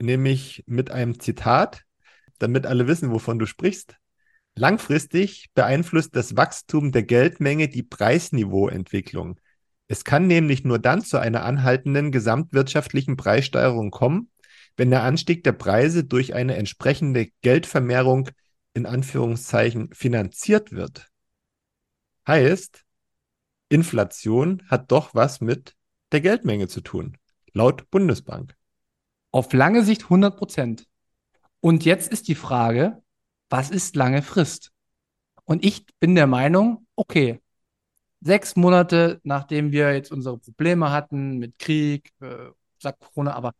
A: nämlich mit einem Zitat, damit alle wissen, wovon du sprichst. Langfristig beeinflusst das Wachstum der Geldmenge die Preisniveauentwicklung. Es kann nämlich nur dann zu einer anhaltenden gesamtwirtschaftlichen Preissteigerung kommen, wenn der Anstieg der Preise durch eine entsprechende Geldvermehrung in Anführungszeichen finanziert wird. Heißt, Inflation hat doch was mit der Geldmenge zu tun, laut Bundesbank.
C: Auf lange Sicht 100 Prozent. Und jetzt ist die Frage, was ist lange Frist? Und ich bin der Meinung, okay, sechs Monate, nachdem wir jetzt unsere Probleme hatten mit Krieg, äh, sagt Corona, aber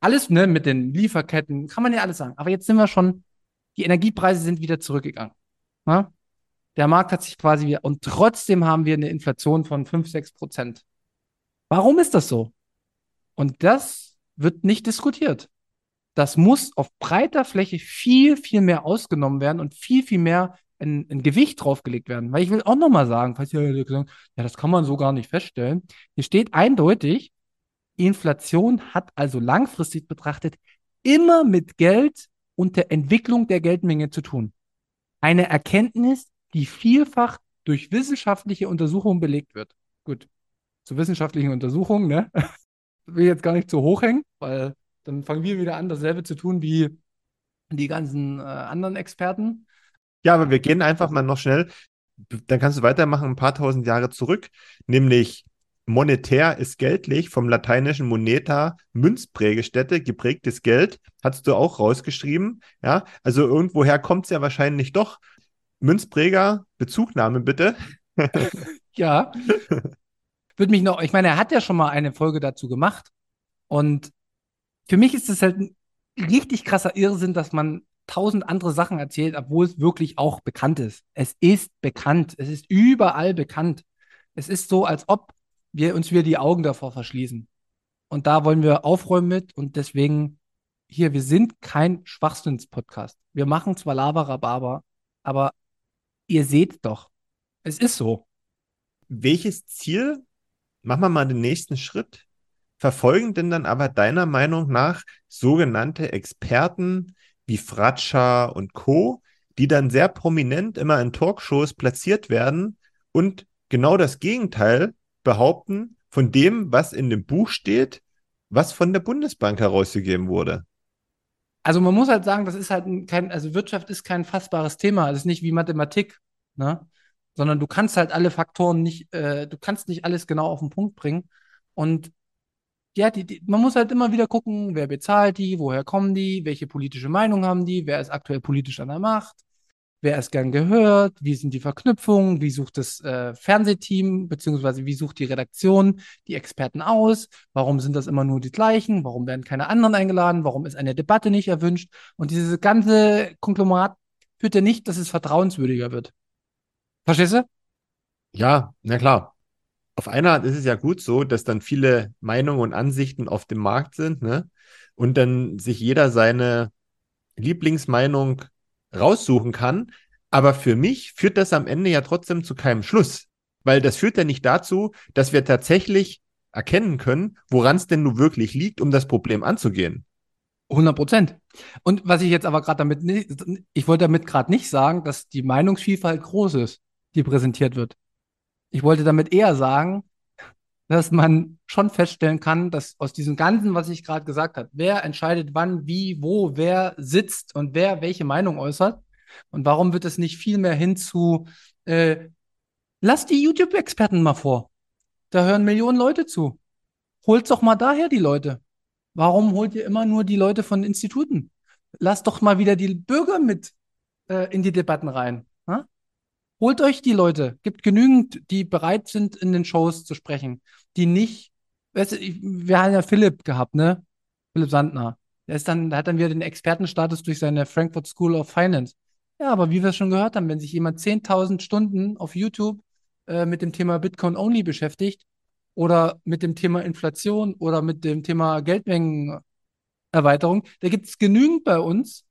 C: alles ne, mit den Lieferketten, kann man ja alles sagen. Aber jetzt sind wir schon, die Energiepreise sind wieder zurückgegangen. Ne? Der Markt hat sich quasi wieder, und trotzdem haben wir eine Inflation von 5, 6 Prozent. Warum ist das so? Und das wird nicht diskutiert. Das muss auf breiter Fläche viel, viel mehr ausgenommen werden und viel, viel mehr ein, ein Gewicht draufgelegt werden. Weil ich will auch nochmal sagen, falls ihr gesagt ja, das kann man so gar nicht feststellen. Hier steht eindeutig, Inflation hat also langfristig betrachtet immer mit Geld und der Entwicklung der Geldmenge zu tun. Eine Erkenntnis, die vielfach durch wissenschaftliche Untersuchungen belegt wird. Gut, zu wissenschaftlichen Untersuchungen, ne? Will jetzt gar nicht zu hoch hängen, weil dann fangen wir wieder an, dasselbe zu tun wie die ganzen äh, anderen Experten.
A: Ja, aber wir gehen einfach mal noch schnell, dann kannst du weitermachen, ein paar tausend Jahre zurück, nämlich monetär ist geldlich, vom lateinischen moneta, Münzprägestätte, geprägtes Geld, hast du auch rausgeschrieben, ja, also irgendwoher kommt es ja wahrscheinlich doch. Münzpräger, Bezugnahme bitte.
C: Ja. Würde mich noch, ich meine, er hat ja schon mal eine Folge dazu gemacht. Und für mich ist es halt ein richtig krasser Irrsinn, dass man tausend andere Sachen erzählt, obwohl es wirklich auch bekannt ist. Es ist bekannt. Es ist überall bekannt. Es ist so, als ob wir uns wieder die Augen davor verschließen. Und da wollen wir aufräumen mit und deswegen hier, wir sind kein Schwachsinns-Podcast. Wir machen zwar Laberababa, aber ihr seht doch, es ist so.
A: Welches Ziel, machen wir mal den nächsten Schritt, verfolgen denn dann aber deiner Meinung nach sogenannte Experten wie Fratscher und Co., die dann sehr prominent immer in Talkshows platziert werden und genau das Gegenteil behaupten von dem, was in dem Buch steht, was von der Bundesbank herausgegeben wurde.
C: Also man muss halt sagen, das ist halt ein- kein, also Wirtschaft ist kein fassbares Thema. Es ist nicht wie Mathematik. Ne? sondern du kannst halt alle Faktoren nicht, äh, du kannst nicht alles genau auf den Punkt bringen. Und ja, die, die, man muss halt immer wieder gucken, wer bezahlt die, woher kommen die, welche politische Meinung haben die, wer ist aktuell politisch an der Macht, wer ist gern gehört, wie sind die Verknüpfungen, wie sucht das äh, Fernsehteam, beziehungsweise wie sucht die Redaktion die Experten aus, warum sind das immer nur die gleichen, warum werden keine anderen eingeladen, warum ist eine Debatte nicht erwünscht. Und dieses ganze Konglomerat führt ja nicht, dass es vertrauenswürdiger wird. Verstehst du?
A: Ja, na klar. Auf einer Art ist es ja gut so, dass dann viele Meinungen und Ansichten auf dem Markt sind, ne? Und dann sich jeder seine Lieblingsmeinung raussuchen kann. Aber für mich führt das am Ende ja trotzdem zu keinem Schluss. Weil das führt ja nicht dazu, dass wir tatsächlich erkennen können, woran es denn nun wirklich liegt, um das Problem anzugehen.
C: 100 Prozent. Und was ich jetzt aber gerade damit ich wollte damit gerade nicht sagen, dass die Meinungsvielfalt groß ist, die präsentiert wird. Ich wollte damit eher sagen, dass man schon feststellen kann, dass aus diesem Ganzen, was ich gerade gesagt habe, wer entscheidet wann, wie, wo, wer sitzt und wer welche Meinung äußert. Und warum wird es nicht viel mehr hin zu, äh, lass die YouTube-Experten mal vor. Da hören Millionen Leute zu. Holt doch mal daher die Leute. Warum holt ihr immer nur die Leute von Instituten? Lasst doch mal wieder die Bürger mit äh, in die Debatten rein. Holt euch die Leute. Gibt genügend, die bereit sind, in den Shows zu sprechen, die nicht, weißt du, wir haben ja Philipp gehabt, ne? Philipp Sandner. Der ist dann, der hat dann wieder den Expertenstatus durch seine Frankfurt School of Finance. Ja, aber wie wir es schon gehört haben, wenn sich jemand 10.000 Stunden auf YouTube äh, mit dem Thema Bitcoin Only beschäftigt oder mit dem Thema Inflation oder mit dem Thema Geldmengenerweiterung, da gibt es genügend bei uns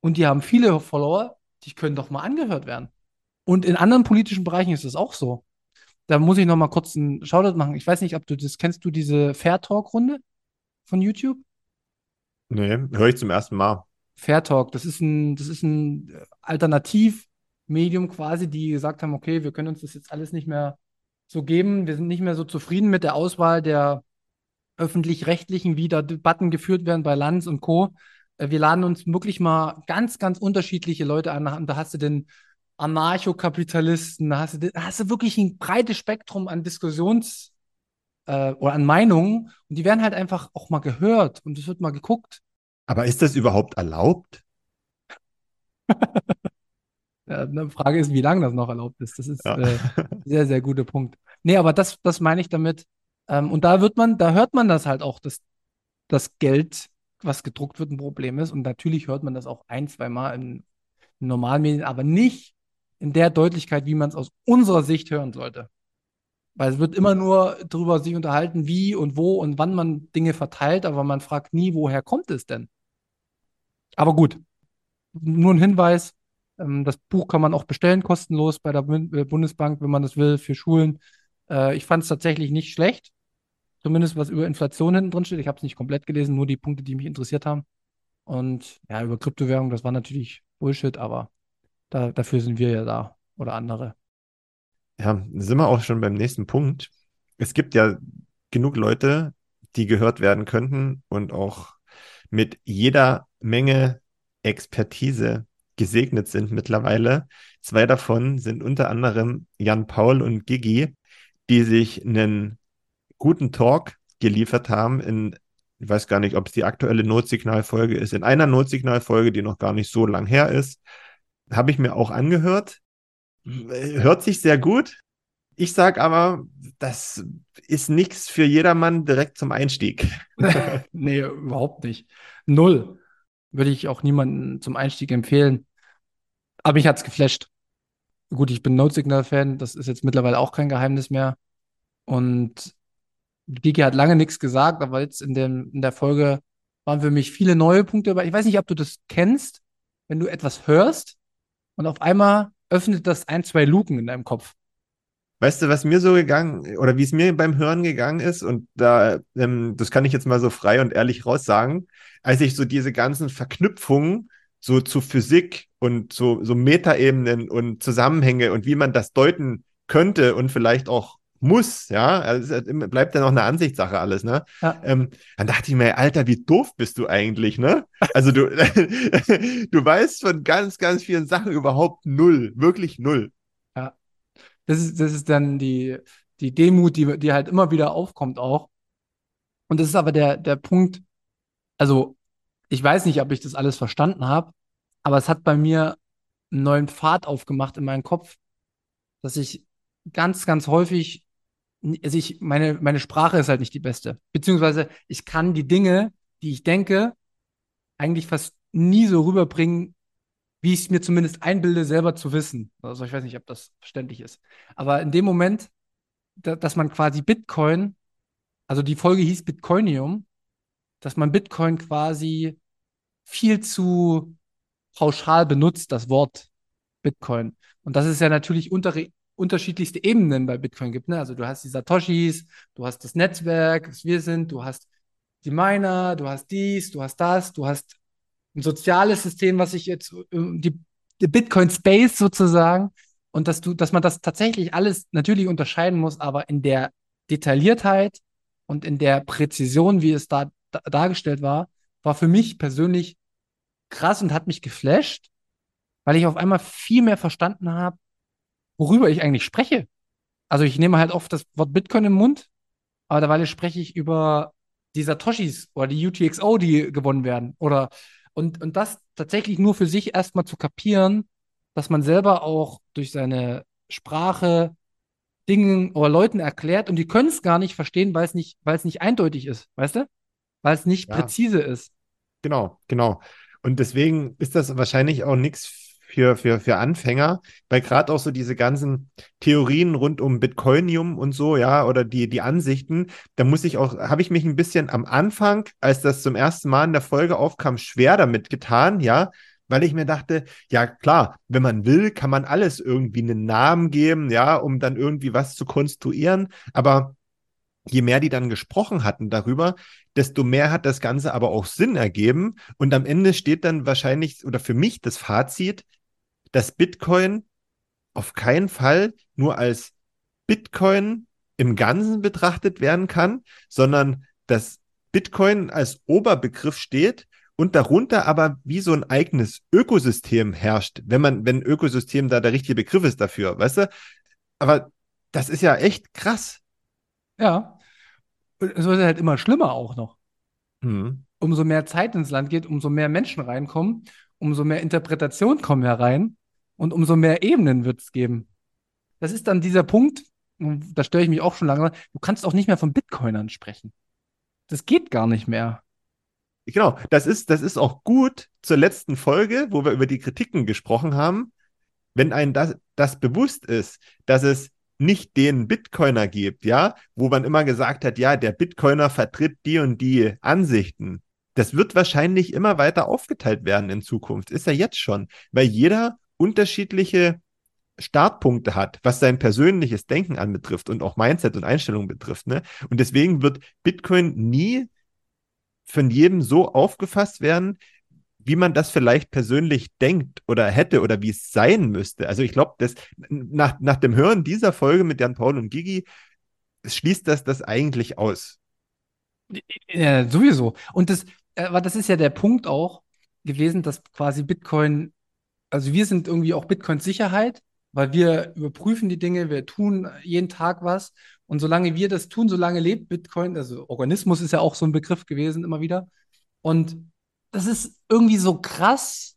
C: und die haben viele Follower, die können doch mal angehört werden. Und in anderen politischen Bereichen ist es auch so. Da muss ich noch mal kurz einen Shoutout machen. Ich weiß nicht, ob du das kennst, du diese Fair Talk Runde von YouTube?
A: Nee, höre ich zum ersten Mal.
C: Fair Talk, das ist ein, das ist ein Alternativmedium quasi, die gesagt haben, okay, wir können uns das jetzt alles nicht mehr so geben. Wir sind nicht mehr so zufrieden mit der Auswahl der öffentlich-rechtlichen, wie da Debatten geführt werden bei Lanz und Co. Äh, wir laden uns wirklich mal ganz, ganz unterschiedliche Leute an. Und da hast du den Anarchokapitalisten, da hast du, da hast du wirklich ein breites Spektrum an Diskussions- äh, oder an Meinungen. Und die werden halt einfach auch mal gehört und es wird mal geguckt.
A: Aber ist das überhaupt erlaubt?
C: Ja, eine Frage ist, wie lange das noch erlaubt ist. Das ist ja. äh, sehr, sehr guter Punkt. Nee, aber das, das meine ich damit. Ähm, und da wird man, da hört man das halt auch, dass das Geld, was gedruckt wird, ein Problem ist. Und natürlich hört man das auch ein, zwei Mal in, in normalen Medien, aber nicht in der Deutlichkeit, wie man es aus unserer Sicht hören sollte. Weil es wird immer nur darüber sich unterhalten, wie und wo und wann man Dinge verteilt, aber man fragt nie, woher kommt es denn? Aber gut, nur ein Hinweis, ähm, das Buch kann man auch bestellen, kostenlos bei der äh, Bundesbank, wenn man das will, für Schulen. Äh, ich fand es tatsächlich nicht schlecht. Zumindest was über Inflation hinten drin steht. Ich habe es nicht komplett gelesen, nur die Punkte, die mich interessiert haben. Und ja, über Kryptowährung, das war natürlich Bullshit, aber da, dafür sind wir ja da oder andere.
A: Ja, sind wir auch schon beim nächsten Punkt. Es gibt ja genug Leute, die gehört werden könnten und auch mit jeder Menge Expertise gesegnet sind mittlerweile. Zwei davon sind unter anderem Jan Paul und Gigi, die sich einen guten Talk geliefert haben in, ich weiß gar nicht, ob es die aktuelle Notsignalfolge ist, in einer Notsignalfolge, die noch gar nicht so lang her ist. Habe ich mir auch angehört. Hört sich sehr gut. Ich sage aber, das ist nichts für jedermann direkt zum Einstieg.
C: nee, überhaupt nicht. Null würde ich auch niemandem zum Einstieg empfehlen. Aber mich hat es geflasht. Gut, ich bin Note-Signal-Fan, das ist jetzt mittlerweile auch kein Geheimnis mehr. Und Gigi hat lange nichts gesagt, aber jetzt in, dem, in der Folge waren für mich viele neue Punkte dabei. Ich weiß nicht, ob du das kennst, wenn du etwas hörst und auf einmal öffnet das ein, zwei Luken in deinem Kopf.
A: Weißt du, was mir so gegangen oder wie es mir beim Hören gegangen ist und da, ähm, das kann ich jetzt mal so frei und ehrlich raus sagen, als ich so diese ganzen Verknüpfungen so zu Physik und so, so Metaebenen und Zusammenhänge und wie man das deuten könnte und vielleicht auch muss, ja, also es bleibt ja noch eine Ansichtssache alles, ne? Ja. Ähm, dann dachte ich mir, Alter, wie doof bist du eigentlich, ne? Also du, du weißt von ganz, ganz vielen Sachen überhaupt null, wirklich null.
C: Ja. Das ist, das ist dann die, die Demut, die, die halt immer wieder aufkommt auch. Und das ist aber der, der Punkt, also ich weiß nicht, ob ich das alles verstanden habe, aber es hat bei mir einen neuen Pfad aufgemacht in meinem Kopf, dass ich ganz, ganz häufig, also ich, meine, meine Sprache ist halt nicht die beste. Beziehungsweise ich kann die Dinge, die ich denke, eigentlich fast nie so rüberbringen, wie ich es mir zumindest einbilde, selber zu wissen. Also ich weiß nicht, ob das verständlich ist. Aber in dem Moment, da, dass man quasi Bitcoin, also die Folge hieß Bitcoinium, dass man Bitcoin quasi viel zu pauschal benutzt, das Wort Bitcoin. Und dass es ja natürlich unter, unterschiedlichste Ebenen bei Bitcoin gibt. Ne? Also du hast die Satoshis, du hast das Netzwerk, was wir sind, du hast die Miner, du hast dies, du hast das, du hast ein soziales System, was sich jetzt, die, die Bitcoin Space sozusagen. Und dass du, dass man das tatsächlich alles natürlich unterscheiden muss, aber in der Detailliertheit und in der Präzision, wie es da, da dargestellt war, war für mich persönlich krass und hat mich geflasht, weil ich auf einmal viel mehr verstanden habe, worüber ich eigentlich spreche. Also ich nehme halt oft das Wort Bitcoin im Mund, aber derweil spreche ich über die Satoshis oder die UTXO, die gewonnen werden. Oder und, und das tatsächlich nur für sich erstmal zu kapieren, dass man selber auch durch seine Sprache Dingen oder Leuten erklärt und die können es gar nicht verstehen, weil es nicht, weil es nicht eindeutig ist, weißt du? Weil es nicht ja. präzise ist.
A: Genau, genau. Und deswegen ist das wahrscheinlich auch nichts für, für, für Anfänger, weil gerade auch so diese ganzen Theorien rund um Bitcoinium und so, ja, oder die, die Ansichten, da muss ich auch, habe ich mich ein bisschen am Anfang, als das zum ersten Mal in der Folge aufkam, schwer damit getan, ja, weil ich mir dachte, ja klar, wenn man will, kann man alles irgendwie einen Namen geben, ja, um dann irgendwie was zu konstruieren, aber je mehr die dann gesprochen hatten darüber, desto mehr hat das Ganze aber auch Sinn ergeben. Und am Ende steht dann wahrscheinlich oder für mich das Fazit, dass Bitcoin auf keinen Fall nur als Bitcoin im Ganzen betrachtet werden kann, sondern dass Bitcoin als Oberbegriff steht und darunter aber wie so ein eigenes Ökosystem herrscht, wenn man, wenn Ökosystem da der richtige Begriff ist dafür, weißt du? Aber das ist ja echt krass.
C: Ja. Es wird halt immer schlimmer auch noch. Hm. Umso mehr Zeit ins Land geht, umso mehr Menschen reinkommen, umso mehr Interpretationen kommen herein. Und umso mehr Ebenen wird es geben. Das ist dann dieser Punkt, da störe ich mich auch schon lange, du kannst auch nicht mehr von Bitcoinern sprechen. Das geht gar nicht mehr.
A: Genau, das ist, das ist auch gut zur letzten Folge, wo wir über die Kritiken gesprochen haben. Wenn einem das, das bewusst ist, dass es nicht den Bitcoiner gibt, ja, wo man immer gesagt hat, ja, der Bitcoiner vertritt die und die Ansichten. Das wird wahrscheinlich immer weiter aufgeteilt werden in Zukunft. Ist ja jetzt schon, weil jeder unterschiedliche Startpunkte hat, was sein persönliches Denken anbetrifft und auch Mindset und Einstellung betrifft. Ne? Und deswegen wird Bitcoin nie von jedem so aufgefasst werden, wie man das vielleicht persönlich denkt oder hätte oder wie es sein müsste. Also ich glaube, nach, nach dem Hören dieser Folge mit Jan Paul und Gigi schließt das das eigentlich aus.
C: Ja, sowieso. Und das, aber das ist ja der Punkt auch gewesen, dass quasi Bitcoin also wir sind irgendwie auch Bitcoins Sicherheit, weil wir überprüfen die Dinge, wir tun jeden Tag was. Und solange wir das tun, solange lebt Bitcoin. Also Organismus ist ja auch so ein Begriff gewesen immer wieder. Und das ist irgendwie so krass,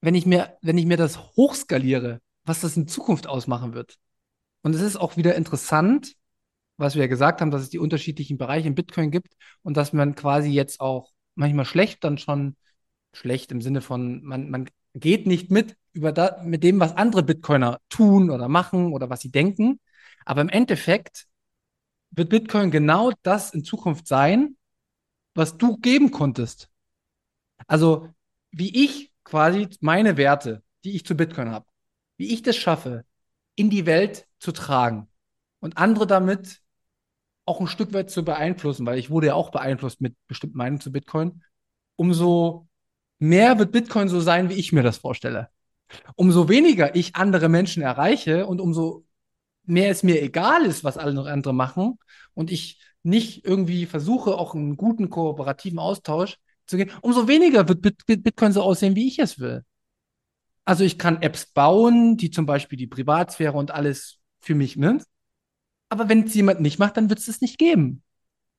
C: wenn ich mir, wenn ich mir das hochskaliere, was das in Zukunft ausmachen wird. Und es ist auch wieder interessant, was wir ja gesagt haben, dass es die unterschiedlichen Bereiche in Bitcoin gibt und dass man quasi jetzt auch manchmal schlecht dann schon schlecht im Sinne von, man, man geht nicht mit über da, mit dem, was andere Bitcoiner tun oder machen oder was sie denken. Aber im Endeffekt wird Bitcoin genau das in Zukunft sein, was du geben konntest. Also, wie ich quasi meine Werte, die ich zu Bitcoin habe, wie ich das schaffe, in die Welt zu tragen und andere damit auch ein Stück weit zu beeinflussen, weil ich wurde ja auch beeinflusst mit bestimmten Meinungen zu Bitcoin, umso mehr wird Bitcoin so sein, wie ich mir das vorstelle. Umso weniger ich andere Menschen erreiche und umso mehr es mir egal ist, was alle noch andere machen und ich nicht irgendwie versuche, auch einen guten kooperativen Austausch zu gehen, umso weniger wird Bitcoin so aussehen, wie ich es will. Also ich kann Apps bauen, die zum Beispiel die Privatsphäre und alles für mich, ne? Aber wenn es jemand nicht macht, dann wird es es nicht geben.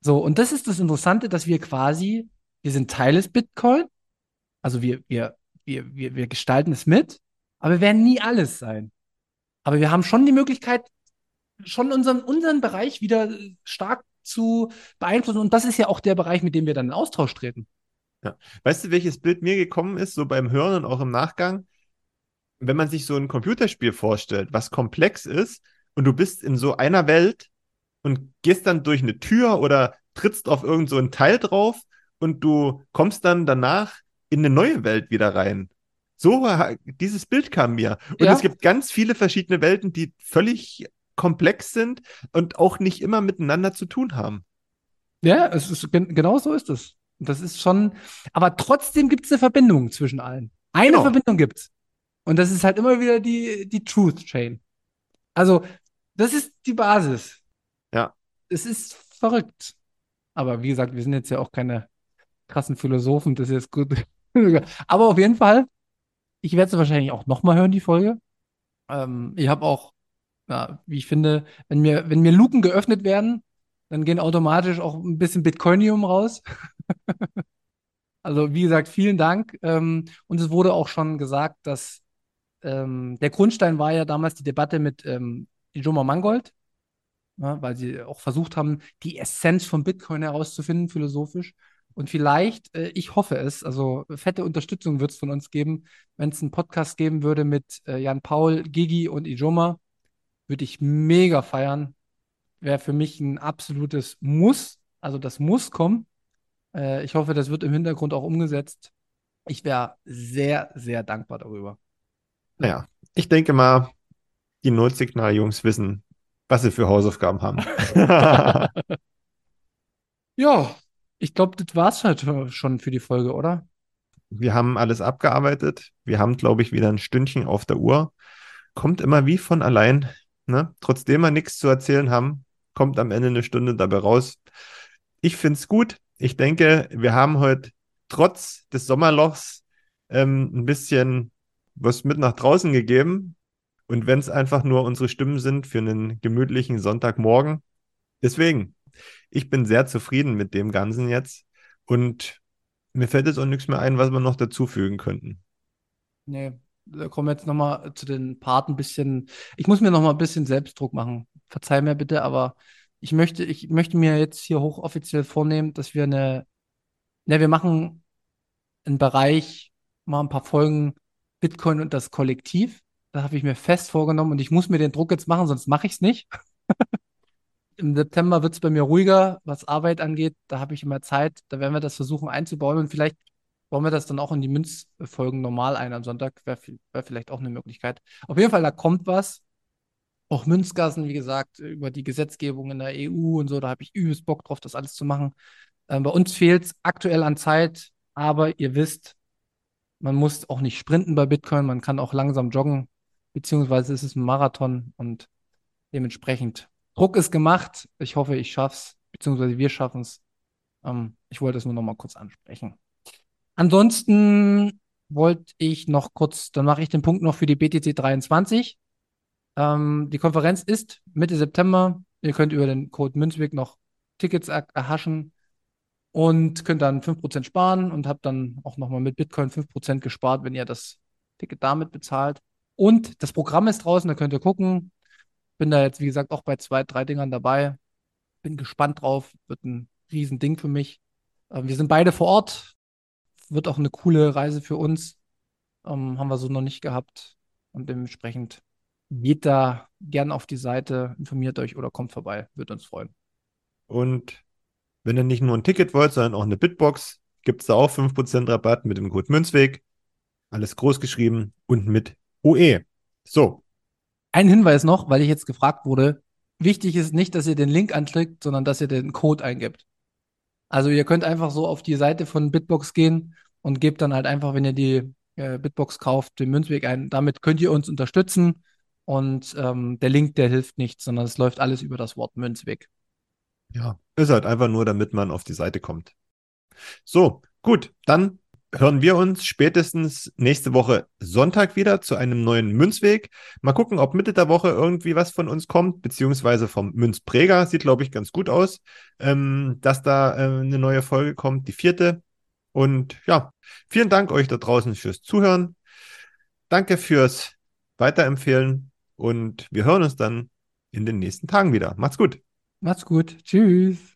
C: So, und das ist das Interessante, dass wir quasi, wir sind Teil des Bitcoin, also wir, wir, wir, wir, wir gestalten es mit, aber wir werden nie alles sein. Aber wir haben schon die Möglichkeit, schon unseren, unseren Bereich wieder stark zu beeinflussen. Und das ist ja auch der Bereich, mit dem wir dann in Austausch treten.
A: Ja. Weißt du, welches Bild mir gekommen ist, so beim Hören und auch im Nachgang? Wenn man sich so ein Computerspiel vorstellt, was komplex ist, und du bist in so einer Welt und gehst dann durch eine Tür oder trittst auf irgend so ein Teil drauf und du kommst dann danach in eine neue Welt wieder rein. So, dieses Bild kam mir. Und ja. es gibt ganz viele verschiedene Welten, die völlig komplex sind und auch nicht immer miteinander zu tun haben.
C: Ja, es ist, genau so ist es. Das ist schon, aber trotzdem gibt es eine Verbindung zwischen allen. Eine genau. Verbindung gibt es. Und das ist halt immer wieder die, die Truth Chain. Also, das ist die Basis.
A: Ja.
C: Es ist verrückt. Aber wie gesagt, wir sind jetzt ja auch keine krassen Philosophen, das ist jetzt gut. aber auf jeden Fall, ich werde es wahrscheinlich auch nochmal hören, die Folge. Ähm, ich habe auch ja, wie ich finde, wenn mir, wenn mir Luken geöffnet werden, dann gehen automatisch auch ein bisschen Bitcoinium raus. also, wie gesagt, vielen Dank. Ähm, und es wurde auch schon gesagt, dass ähm, der Grundstein war ja damals die Debatte mit ähm, Ijoma Mangold, ja, weil sie auch versucht haben, die Essenz von Bitcoin herauszufinden, philosophisch. Und vielleicht, äh, ich hoffe es, also fette Unterstützung wird es von uns geben, wenn es einen Podcast geben würde mit äh, Jan Paul, Gigi und Ijoma, würde ich mega feiern. Wäre für mich ein absolutes Muss. Also das muss kommen. Äh, ich hoffe, das wird im Hintergrund auch umgesetzt. Ich wäre sehr, sehr dankbar darüber.
A: Naja, ich denke mal, die Notsignal-Jungs wissen, was sie für Hausaufgaben haben.
C: ja, ich glaube, das war es halt schon für die Folge, oder?
A: Wir haben alles abgearbeitet. Wir haben, glaube ich, wieder ein Stündchen auf der Uhr. Kommt immer wie von allein. Ne? Trotzdem wir nichts zu erzählen haben, kommt am Ende eine Stunde dabei raus. Ich finde es gut. Ich denke, wir haben heute trotz des Sommerlochs ähm, ein bisschen was mit nach draußen gegeben. Und wenn es einfach nur unsere Stimmen sind für einen gemütlichen Sonntagmorgen. Deswegen, ich bin sehr zufrieden mit dem Ganzen jetzt. Und mir fällt jetzt auch nichts mehr ein, was wir noch dazufügen könnten.
C: Nee, da kommen wir jetzt nochmal zu den Parten ein bisschen. Ich muss mir nochmal ein bisschen Selbstdruck machen. Verzeih mir bitte, aber ich möchte, ich möchte mir jetzt hier hochoffiziell vornehmen, dass wir eine, ne, wir machen einen Bereich, mal ein paar Folgen Bitcoin und das Kollektiv. Da habe ich mir fest vorgenommen und ich muss mir den Druck jetzt machen, sonst mache ich es nicht. Im September wird es bei mir ruhiger, was Arbeit angeht. Da habe ich immer Zeit. Da werden wir das versuchen einzubauen und vielleicht bauen wir das dann auch in die Münzfolgen normal ein am Sonntag. Wäre wär vielleicht auch eine Möglichkeit. Auf jeden Fall, da kommt was. Auch Münzgassen, wie gesagt, über die Gesetzgebung in der EU und so, da habe ich übelst Bock drauf, das alles zu machen. Ähm, bei uns fehlt es aktuell an Zeit, aber ihr wisst, man muss auch nicht sprinten bei Bitcoin, man kann auch langsam joggen, beziehungsweise ist es ein Marathon und dementsprechend Druck ist gemacht. Ich hoffe, ich schaff's, beziehungsweise wir schaffen es. Ähm, ich wollte es nur noch mal kurz ansprechen. Ansonsten wollte ich noch kurz, dann mache ich den Punkt noch für die BTC 23. Ähm, die Konferenz ist Mitte September. Ihr könnt über den Code Münzweg noch Tickets er erhaschen und könnt dann 5% sparen und habt dann auch nochmal mit Bitcoin 5% gespart, wenn ihr das Ticket damit bezahlt. Und das Programm ist draußen, da könnt ihr gucken. Bin da jetzt, wie gesagt, auch bei zwei, drei Dingern dabei. Bin gespannt drauf. Wird ein Riesending für mich. Ähm, wir sind beide vor Ort wird auch eine coole Reise für uns. Ähm, haben wir so noch nicht gehabt. Und dementsprechend geht da gern auf die Seite, informiert euch oder kommt vorbei. Wird uns freuen.
A: Und wenn ihr nicht nur ein Ticket wollt, sondern auch eine Bitbox, gibt es da auch 5% Rabatt mit dem Code Münzweg. Alles groß geschrieben und mit OE. So.
C: Ein Hinweis noch, weil ich jetzt gefragt wurde. Wichtig ist nicht, dass ihr den Link anklickt, sondern dass ihr den Code eingibt. Also ihr könnt einfach so auf die Seite von Bitbox gehen und gebt dann halt einfach, wenn ihr die äh, Bitbox kauft, den Münzweg ein. Damit könnt ihr uns unterstützen. Und ähm, der Link, der hilft nicht, sondern es läuft alles über das Wort Münzweg.
A: Ja, ist halt einfach nur, damit man auf die Seite kommt. So, gut, dann hören wir uns spätestens nächste Woche Sonntag wieder zu einem neuen Münzweg. Mal gucken, ob Mitte der Woche irgendwie was von uns kommt, beziehungsweise vom Münzpräger. Sieht, glaube ich, ganz gut aus, ähm, dass da äh, eine neue Folge kommt, die vierte. Und ja, vielen Dank euch da draußen fürs Zuhören. Danke fürs Weiterempfehlen und wir hören uns dann in den nächsten Tagen wieder. Macht's gut.
C: Macht's gut. Tschüss.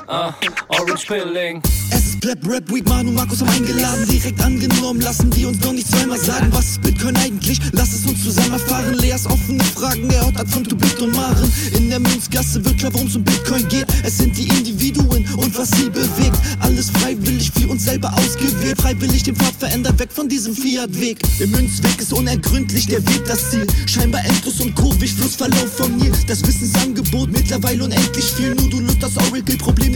B: ah, Orange Pilling.
D: Es ist Pleb Rap Week, Manu Markus haben eingeladen, direkt angenommen, lassen die uns noch nicht zweimal sagen, was ist Bitcoin eigentlich? Lass es uns zusammen erfahren. Leas offene Fragen, er hat von Tubit und Maren. In der Münzgasse wird klar, worum es um Bitcoin geht. Es sind die Individuen und was sie bewegt. Alles freiwillig für uns selber ausgewählt. Freiwillig den Pfad verändert, weg von diesem Fiat-Weg. Im Münzweg ist unergründlich der Weg das Ziel. Scheinbar endlos und kurvig, Flussverlauf von Nil. Das Wissensangebot mittlerweile unendlich viel. Nur du löst das Oracle-Problem,